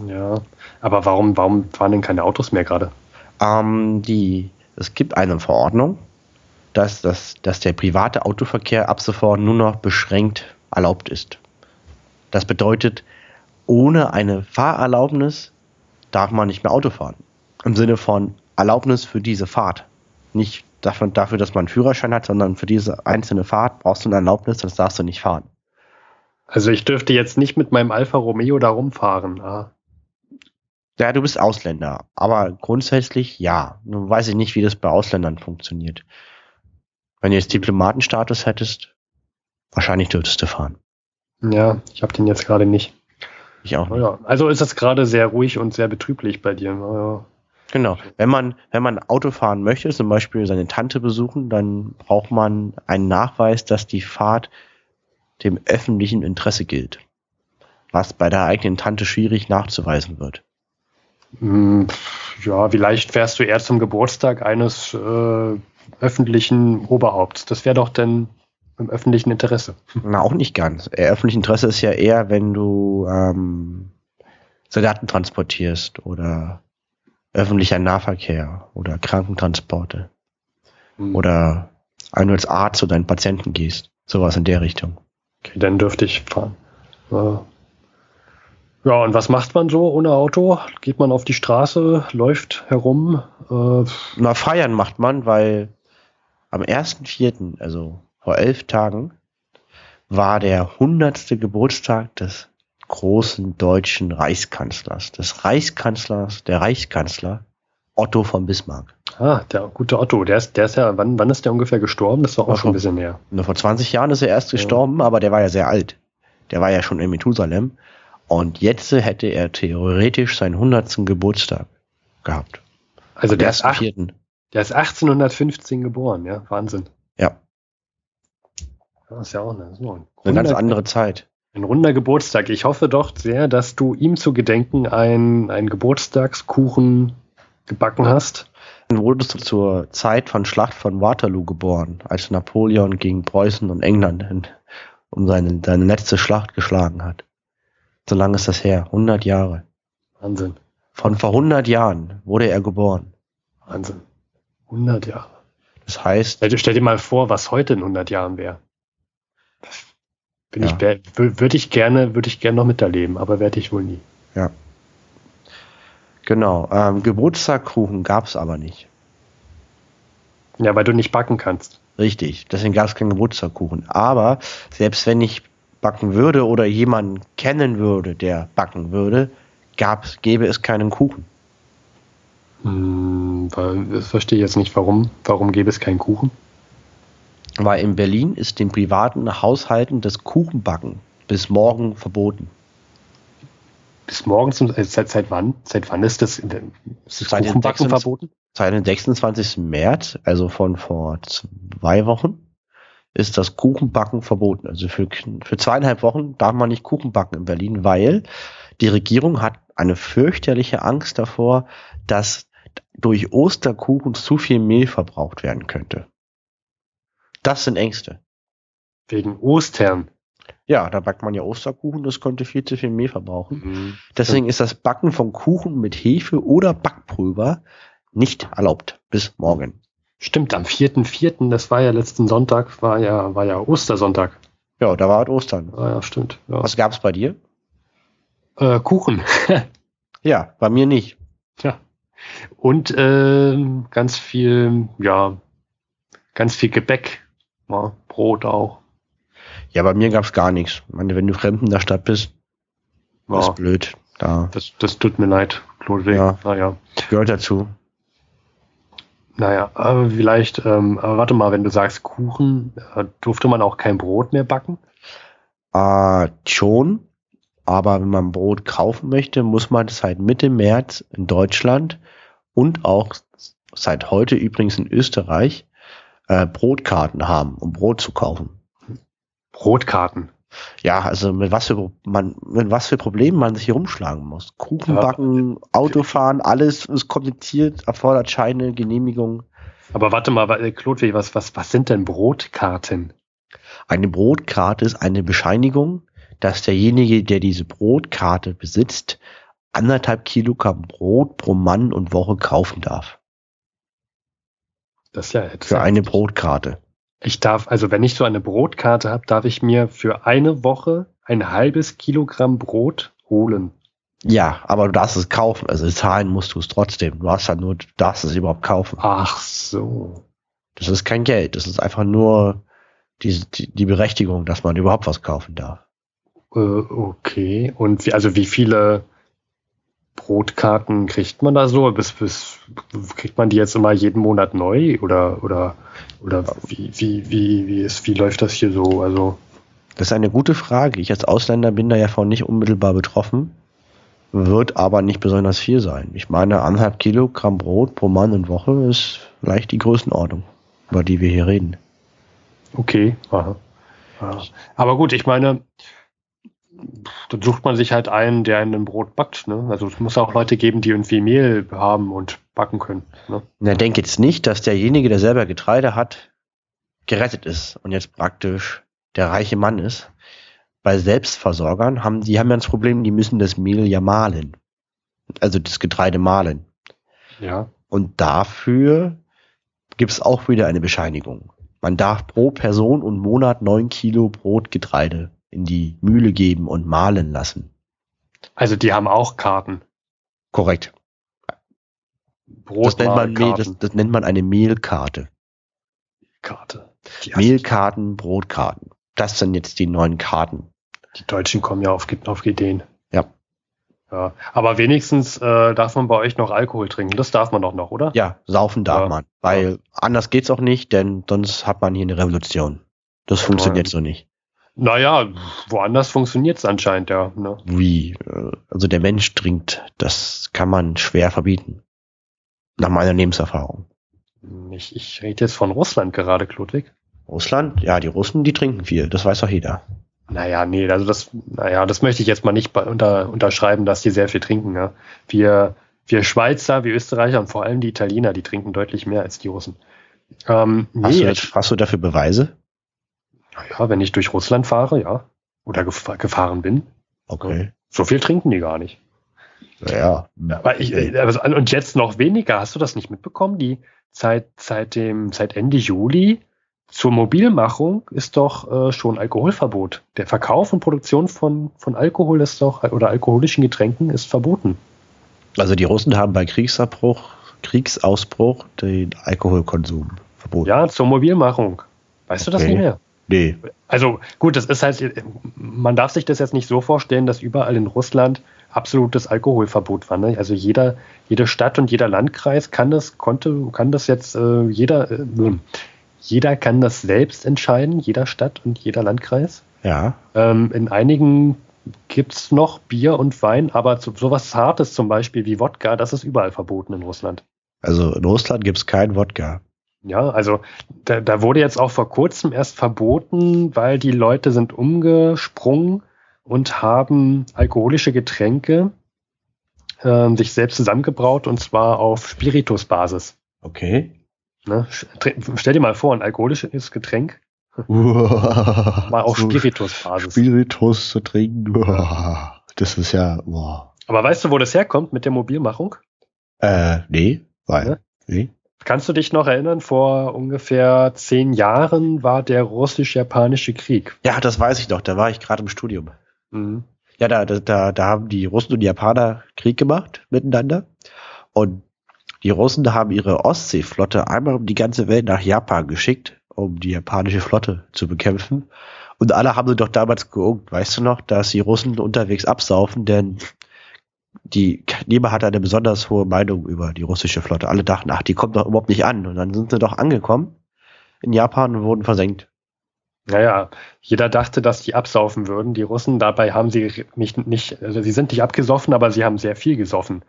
Ja, aber warum, warum fahren denn keine Autos mehr gerade? Ähm, die, es gibt eine Verordnung, dass, dass, dass der private Autoverkehr ab sofort nur noch beschränkt erlaubt ist. Das bedeutet, ohne eine Fahrerlaubnis darf man nicht mehr Auto fahren. Im Sinne von Erlaubnis für diese Fahrt. Nicht dafür, dafür, dass man einen Führerschein hat, sondern für diese einzelne Fahrt brauchst du eine Erlaubnis, sonst darfst du nicht fahren. Also ich dürfte jetzt nicht mit meinem Alfa Romeo da rumfahren. Ah. Ja, du bist Ausländer, aber grundsätzlich ja. Nun weiß ich nicht, wie das bei Ausländern funktioniert. Wenn du jetzt Diplomatenstatus hättest, wahrscheinlich dürftest du fahren. Ja, ich habe den jetzt gerade nicht. Ich auch nicht. Ja, also ist es gerade sehr ruhig und sehr betrüblich bei dir. Ja. Genau. Wenn man, wenn man Auto fahren möchte, zum Beispiel seine Tante besuchen, dann braucht man einen Nachweis, dass die Fahrt dem öffentlichen Interesse gilt. Was bei der eigenen Tante schwierig nachzuweisen wird. Hm, ja, vielleicht fährst du erst zum Geburtstag eines äh, öffentlichen Oberhaupts. Das wäre doch dann im öffentlichen Interesse. Na, auch nicht ganz. Äh, öffentliches Interesse ist ja eher, wenn du ähm, Soldaten transportierst oder öffentlicher Nahverkehr oder Krankentransporte. Hm. Oder wenn du als Arzt zu deinen Patienten gehst. Sowas in der Richtung. Okay, dann dürfte ich fahren. Ja, und was macht man so ohne Auto? Geht man auf die Straße, läuft herum? Äh Na, feiern macht man, weil am 1.4., also vor elf Tagen, war der hundertste Geburtstag des großen deutschen Reichskanzlers, des Reichskanzlers, der Reichskanzler Otto von Bismarck. Ah, der gute Otto, der ist, der ist ja, wann, wann ist der ungefähr gestorben? Das doch auch schon ein bisschen mehr. Nur vor 20 Jahren ist er erst gestorben, ja. aber der war ja sehr alt. Der war ja schon in Methusalem. Und jetzt hätte er theoretisch seinen 100. Geburtstag gehabt. Also der ist, acht, der ist 1815 geboren, ja, Wahnsinn. Ja. Das ist ja auch eine, so ein eine ganz andere Zeit. Ein runder Geburtstag. Ich hoffe doch sehr, dass du ihm zu gedenken ein, ein Geburtstagskuchen gebacken hast. Dann wurdest du zur Zeit von Schlacht von Waterloo geboren, als Napoleon gegen Preußen und England in, um seine, seine letzte Schlacht geschlagen hat. So lange ist das her. 100 Jahre. Wahnsinn. Von vor 100 Jahren wurde er geboren. Wahnsinn. 100 Jahre. Das heißt. Also stell dir mal vor, was heute in 100 Jahren wäre. Bin ja. ich, würde ich gerne, würde ich gerne noch miterleben, aber werde ich wohl nie. Ja. Genau. Ähm, Geburtstagkuchen gab es aber nicht. Ja, weil du nicht backen kannst. Richtig, deswegen gab es keinen Geburtstagkuchen. Aber selbst wenn ich backen würde oder jemanden kennen würde, der backen würde, gab's, gäbe es keinen Kuchen. Hm, das verstehe ich jetzt nicht, warum. Warum gäbe es keinen Kuchen? weil in Berlin ist den privaten Haushalten das Kuchenbacken bis morgen verboten. Bis morgen zum, äh, seit, seit wann? Seit wann ist das, ist das seit Kuchenbacken 26, verboten? Seit dem 26. März, also von vor zwei Wochen, ist das Kuchenbacken verboten. Also für, für zweieinhalb Wochen darf man nicht Kuchen backen in Berlin, weil die Regierung hat eine fürchterliche Angst davor, dass durch Osterkuchen zu viel Mehl verbraucht werden könnte. Das sind Ängste. Wegen Ostern. Ja, da backt man ja Osterkuchen, das könnte viel zu viel Mehl verbrauchen. Mhm. Deswegen ist das Backen von Kuchen mit Hefe oder Backpulver nicht erlaubt bis morgen. Stimmt, am 4.4., das war ja letzten Sonntag, war ja, war ja Ostersonntag. Ja, da war halt Ostern. Ah, ja, stimmt. Ja. Was gab's bei dir? Äh, Kuchen. ja, bei mir nicht. Ja. Und äh, ganz viel, ja, ganz viel Gebäck ja, Brot auch. Ja, bei mir gab's gar nichts. Ich meine, wenn du fremd in der Stadt bist, ja. ist blöd. Da. Das, das tut mir leid, Klodwig. Ja. Naja. Gehört dazu. Naja, aber vielleicht, ähm, aber warte mal, wenn du sagst Kuchen, äh, durfte man auch kein Brot mehr backen? Äh, schon, aber wenn man Brot kaufen möchte, muss man seit Mitte März in Deutschland und auch seit heute übrigens in Österreich äh, Brotkarten haben, um Brot zu kaufen. Brotkarten. Ja, also mit was für man mit was für Problemen man sich hier rumschlagen muss. Kuchen Ja. backen, Autofahren, alles ist kompliziert, erfordert Scheine, Genehmigung. Aber warte mal, äh, Klodwig, was, was, was sind denn Brotkarten? Eine Brotkarte ist eine Bescheinigung, dass derjenige, der diese Brotkarte besitzt, anderthalb Kilogramm Brot pro Mann und Woche kaufen darf. Das ist ja, ist Für eine Brotkarte. Ich darf, also wenn ich so eine Brotkarte habe, darf ich mir für eine Woche ein halbes Kilogramm Brot holen. Ja, aber du darfst es kaufen. Also zahlen musst du es trotzdem. Du hast ja nur, du darfst es überhaupt kaufen. Ach so. Das ist kein Geld. Das ist einfach nur die, die, die Berechtigung, dass man überhaupt was kaufen darf. Äh, okay. Und wie, also wie viele Brotkarten kriegt man da so? Bis, bis, kriegt man die jetzt immer jeden Monat neu? Oder, oder, oder wie, wie, wie, wie ist, wie läuft das hier so? Also, Das ist eine gute Frage. Ich als Ausländer bin da ja von nicht unmittelbar betroffen, wird aber nicht besonders viel sein. Ich meine, anderthalb Kilogramm Brot pro Mann und Woche ist vielleicht die Größenordnung, über die wir hier reden. okay. Aha. Ja. Aber gut, ich meine, dann sucht man sich halt einen, der einen Brot backt. Ne? Also es muss auch Leute geben, die irgendwie Mehl haben und backen können. Ne? Na, denk jetzt nicht, dass derjenige, der selber Getreide hat, gerettet ist und jetzt praktisch der reiche Mann ist. Bei Selbstversorgern haben, die haben ja das Problem, die müssen das Mehl ja mahlen. Also das Getreide mahlen. Ja. Und dafür gibt es auch wieder eine Bescheinigung. Man darf pro Person und Monat neun Kilo Brotgetreide in die Mühle geben und mahlen lassen. Also die haben auch Karten. Korrekt. Das nennt, man, das, das nennt man eine Mehlkarte. Karte. Mehlkarten, Brotkarten. Das sind jetzt die neuen Karten. die Deutschen kommen ja auf, auf Ideen. Ja. Ja, aber wenigstens äh, darf man bei euch noch Alkohol trinken. Das darf man doch noch, oder? Ja, saufen darf Ja. man. Weil anders geht's auch nicht, denn sonst hat man hier eine Revolution. Das Ja. funktioniert so nicht. Naja, woanders funktioniert es anscheinend, ja. Ne? Wie? Also der Mensch trinkt, das kann man schwer verbieten. Nach meiner Lebenserfahrung. Ich, ich rede jetzt von Russland gerade, Klodwig. Russland, ja, die Russen, die trinken viel, das weiß doch jeder. Naja, nee, also das, naja, das möchte ich jetzt mal nicht unter, unterschreiben, dass die sehr viel trinken. Ja. Wir, wir Schweizer, wir Österreicher und vor allem die Italiener, die trinken deutlich mehr als die Russen. Ähm, Hast, nee, du, ich, hast du dafür Beweise? Ja, wenn ich durch Russland fahre, ja. Oder gef gefahren bin. Okay. So viel trinken die gar nicht. Ja. Aber ich, aber- und jetzt noch weniger. Hast du das nicht mitbekommen? Die seit, seit dem, seit Ende Juli zur Mobilmachung ist doch äh, schon Alkoholverbot. Der Verkauf und Produktion von, von Alkohol ist doch, oder alkoholischen Getränken ist verboten. Also die Russen haben bei Kriegsabbruch, Kriegsausbruch den Alkoholkonsum verboten. Ja, zur Mobilmachung. Weißt du das Okay. nicht mehr? Nee. Also gut, das ist halt, man darf sich das jetzt nicht so vorstellen, dass überall in Russland absolutes Alkoholverbot war. Ne? Also jeder, jede Stadt und jeder Landkreis kann das, konnte, kann das jetzt, äh, jeder, äh, jeder kann das selbst entscheiden, jeder Stadt und jeder Landkreis. Ja. Ähm, in einigen gibt's noch Bier und Wein, aber zu, sowas Hartes zum Beispiel wie Wodka, das ist überall verboten in Russland. Also in Russland gibt's kein Wodka. Ja, also da, da wurde jetzt auch vor kurzem erst verboten, weil die Leute sind umgesprungen und haben alkoholische Getränke ähm, sich selbst zusammengebraut und zwar auf Spiritusbasis. Okay. Ne? Stell dir mal vor, ein alkoholisches Getränk Mal mal auf Spiritusbasis. Spiritus zu trinken. Uah. Das ist ja, boah. Aber weißt du, wo das herkommt mit der Mobilmachung? Äh, nee, weil, Ja. nee. Kannst du dich noch erinnern, vor ungefähr zehn Jahren war der russisch-japanische Krieg. Ja, das weiß ich noch, da war ich gerade im Studium. Mhm. Ja, da, da, da, haben die Russen und die Japaner Krieg gemacht miteinander. Und die Russen haben ihre Ostseeflotte einmal um die ganze Welt nach Japan geschickt, um die japanische Flotte zu bekämpfen. Und alle haben sie doch damals geungt, weißt du noch, dass die Russen unterwegs absaufen, denn die niemand hatte eine besonders hohe Meinung über die russische Flotte. Alle dachten, ach, die kommt doch überhaupt nicht an. Und dann sind sie doch angekommen in Japan und wurden versenkt. Naja, jeder dachte, dass die absaufen würden, die Russen. Dabei haben sie nicht, nicht also sie sind nicht abgesoffen, aber sie haben sehr viel gesoffen.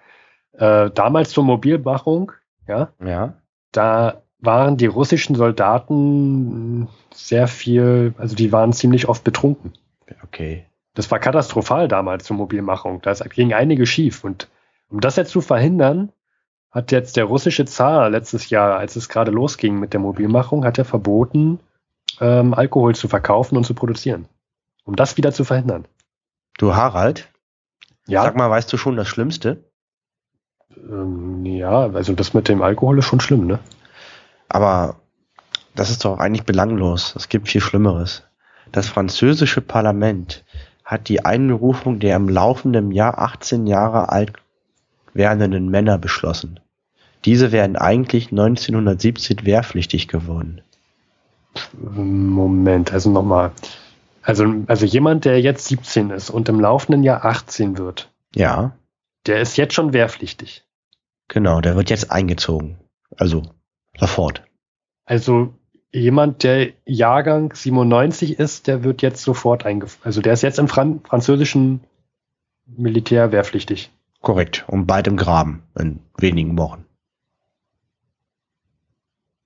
Äh, damals zur Mobilmachung, ja, Ja. da waren die russischen Soldaten sehr viel, also die waren ziemlich oft betrunken. Okay. Das war katastrophal damals zur Mobilmachung. Da ging einige schief. Und um das jetzt zu verhindern, hat jetzt der russische Zar letztes Jahr, als es gerade losging mit der Mobilmachung, hat er verboten, ähm, Alkohol zu verkaufen und zu produzieren. Um das wieder zu verhindern. Du Harald, Ja, sag mal, weißt du schon das Schlimmste? ähm, ja, also das mit dem Alkohol ist schon schlimm, ne? Aber das ist doch eigentlich belanglos. Es gibt viel Schlimmeres. Das französische Parlament hat die Einberufung der im laufenden Jahr 18 Jahre alt werdenden Männer beschlossen. Diese wären eigentlich 1917 wehrpflichtig geworden. Moment, also nochmal. Also, also jemand, der jetzt 17 ist und im laufenden Jahr 18 wird, Ja, der ist jetzt schon wehrpflichtig. genau, der wird jetzt eingezogen. Also sofort. Also jemand, der Jahrgang 97 ist, der wird jetzt sofort eingeführt. Also der ist jetzt im Fran französischen Militär wehrpflichtig. Korrekt. Und bald im Graben in wenigen Wochen.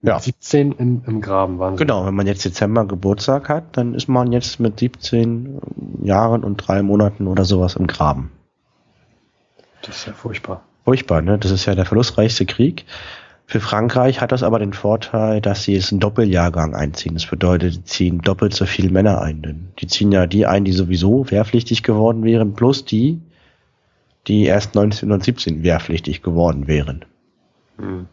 Ja. 17 im, im Graben waren sie. Genau, wenn man jetzt Dezember Geburtstag hat, dann ist man jetzt mit 17 Jahren und drei Monaten oder sowas im Graben. Das ist ja furchtbar. Furchtbar, ne? Das ist ja der verlustreichste Krieg. Für Frankreich hat das aber den Vorteil, dass sie jetzt einen Doppeljahrgang einziehen. Das bedeutet, die ziehen doppelt so viele Männer ein. Die ziehen ja die ein, die sowieso wehrpflichtig geworden wären, plus die, die erst 1917 wehrpflichtig geworden wären. Hm.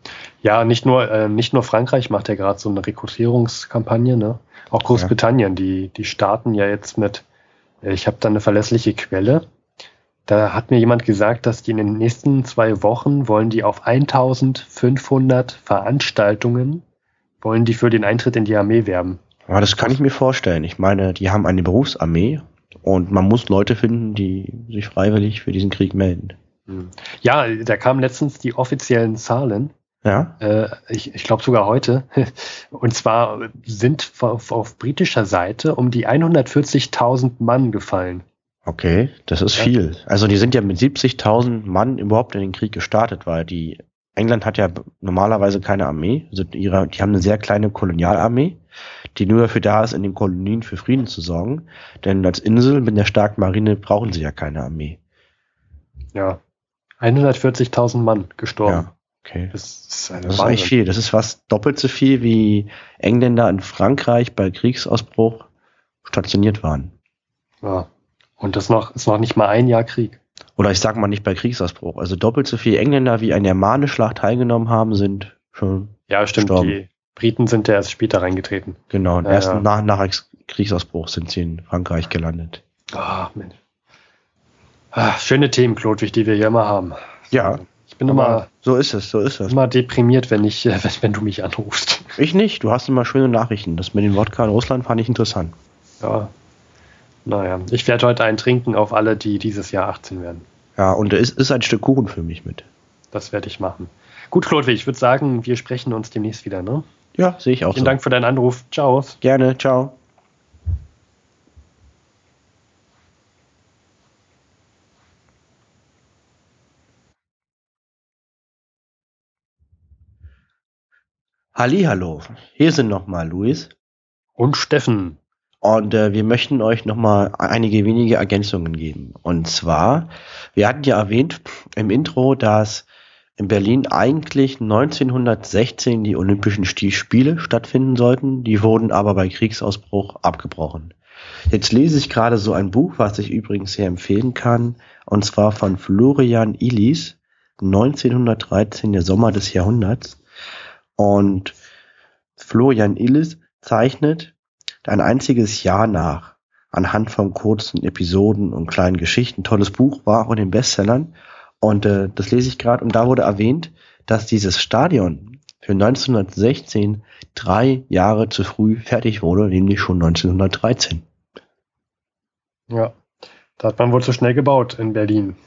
Ja, nicht nur, äh, nicht nur Frankreich macht ja gerade so eine Rekrutierungskampagne, ne? Auch Großbritannien, die, die starten ja jetzt mit, äh, ich habe da eine verlässliche Quelle. Da hat mir jemand gesagt, dass die in den nächsten zwei Wochen wollen die auf 1500 Veranstaltungen, wollen die für den Eintritt in die Armee werben. Aber das kann ich mir vorstellen. Ich meine, die haben eine Berufsarmee und man muss Leute finden, die sich freiwillig für diesen Krieg melden. Hm. Ja, da kamen letztens die offiziellen Zahlen. Ja? Äh, ich ich glaube sogar heute. Und zwar sind auf, auf britischer Seite um die 140.000 Mann gefallen. Okay, das ist Ja. viel. Also die sind ja mit 70.000 Mann überhaupt in den Krieg gestartet, weil die England hat ja normalerweise keine Armee. Also ihre, die haben eine sehr kleine Kolonialarmee, die nur dafür da ist, in den Kolonien für Frieden zu sorgen. Denn als Insel mit der starken Marine brauchen sie ja keine Armee. Ja. 140.000 Mann gestorben. Ja, okay. Das ist eine Das ist eigentlich viel. Das ist fast doppelt so viel, wie Engländer in Frankreich bei Kriegsausbruch stationiert waren. Ja. Und das noch, ist noch nicht mal ein Jahr Krieg. Oder ich sag mal nicht bei Kriegsausbruch. Also doppelt so viele Engländer, wie an der Marne-Schlacht teilgenommen haben, sind schon Ja, stimmt. Gestorben. Die Briten sind ja erst später reingetreten. Genau, Ja, erst ja. nach, nach Kriegsausbruch sind sie in Frankreich gelandet. Ah, Mensch. Ah, schöne Themen, Klodwig, die wir hier immer haben. Ja, Ich bin immer, so ist es, so ist es. immer deprimiert, wenn ich, wenn, wenn du mich anrufst. Ich nicht, du hast immer schöne Nachrichten. Das mit dem Wodka in Russland fand ich interessant. Ja. Naja, ich werde heute einen trinken auf alle, die dieses Jahr 18 werden. Ja, und es ist ein Stück Kuchen für mich mit. Das werde ich machen. Gut, Klodwig, ich würde sagen, wir sprechen uns demnächst wieder, ne? Ja, sehe ich auch Vielen so. Dank für deinen Anruf. Ciao. Gerne, ciao. Hallihallo, hier sind nochmal Luis. Und Steffen. Und äh, wir möchten euch nochmal einige wenige Ergänzungen geben. Und zwar, wir hatten ja erwähnt im Intro, dass in Berlin eigentlich 1916 die Olympischen Spiele stattfinden sollten. Die wurden aber bei Kriegsausbruch abgebrochen. Jetzt lese ich gerade so ein Buch, was ich übrigens sehr empfehlen kann, und zwar von Florian Illis, 1913, der Sommer des Jahrhunderts. Und Florian Illis zeichnet ein einziges Jahr nach, anhand von kurzen Episoden und kleinen Geschichten. Tolles Buch, war auch in den Bestsellern. Und äh, das lese ich gerade. Und da wurde erwähnt, dass dieses Stadion für 1916 drei Jahre zu früh fertig wurde, nämlich schon 1913. Ja. Da hat man wohl zu schnell gebaut in Berlin.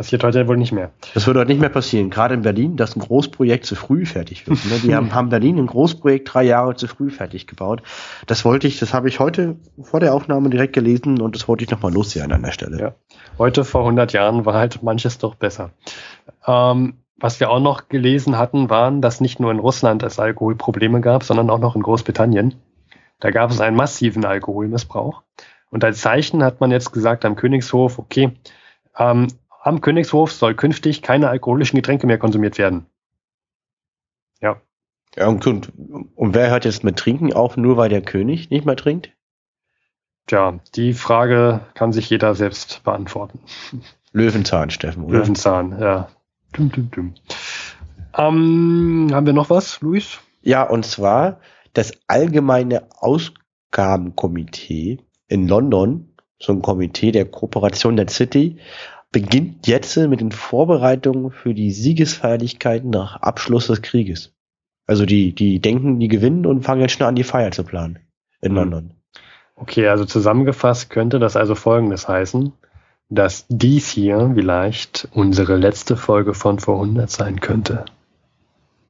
Passiert heute wohl nicht mehr. Das würde heute nicht mehr passieren. Gerade in Berlin, dass ein Großprojekt zu früh fertig wird. Ne? Die haben, haben Berlin ein Großprojekt drei Jahre zu früh fertig gebaut. Das wollte ich, das habe ich heute vor der Aufnahme direkt gelesen und das wollte ich nochmal loswerden an der Stelle. Ja. Heute vor 100 Jahren war halt manches doch besser. Ähm, was wir auch noch gelesen hatten, waren, dass nicht nur in Russland es Alkoholprobleme gab, sondern auch noch in Großbritannien. Da gab es einen massiven Alkoholmissbrauch. Und als Zeichen hat man jetzt gesagt am Königshof, okay, ähm, am Königshof soll künftig keine alkoholischen Getränke mehr konsumiert werden. Ja. Ja, und, und, und wer hört jetzt mit Trinken auf, nur weil der König nicht mehr trinkt? Tja, die Frage kann sich jeder selbst beantworten. Löwenzahn, Steffen, oder? Löwenzahn, ja. Dum, dum, dum. Ähm, haben wir noch was, Luis? Ja, und zwar das Allgemeine Ausgabenkomitee in London, so ein Komitee der Kooperation der City, beginnt jetzt mit den Vorbereitungen für die Siegesfeierlichkeiten nach Abschluss des Krieges. Also die, die denken, die gewinnen und fangen jetzt schon an, die Feier zu planen in mhm. London. Okay, also zusammengefasst könnte das also Folgendes heißen, dass dies hier vielleicht unsere letzte Folge von vor 100 sein könnte.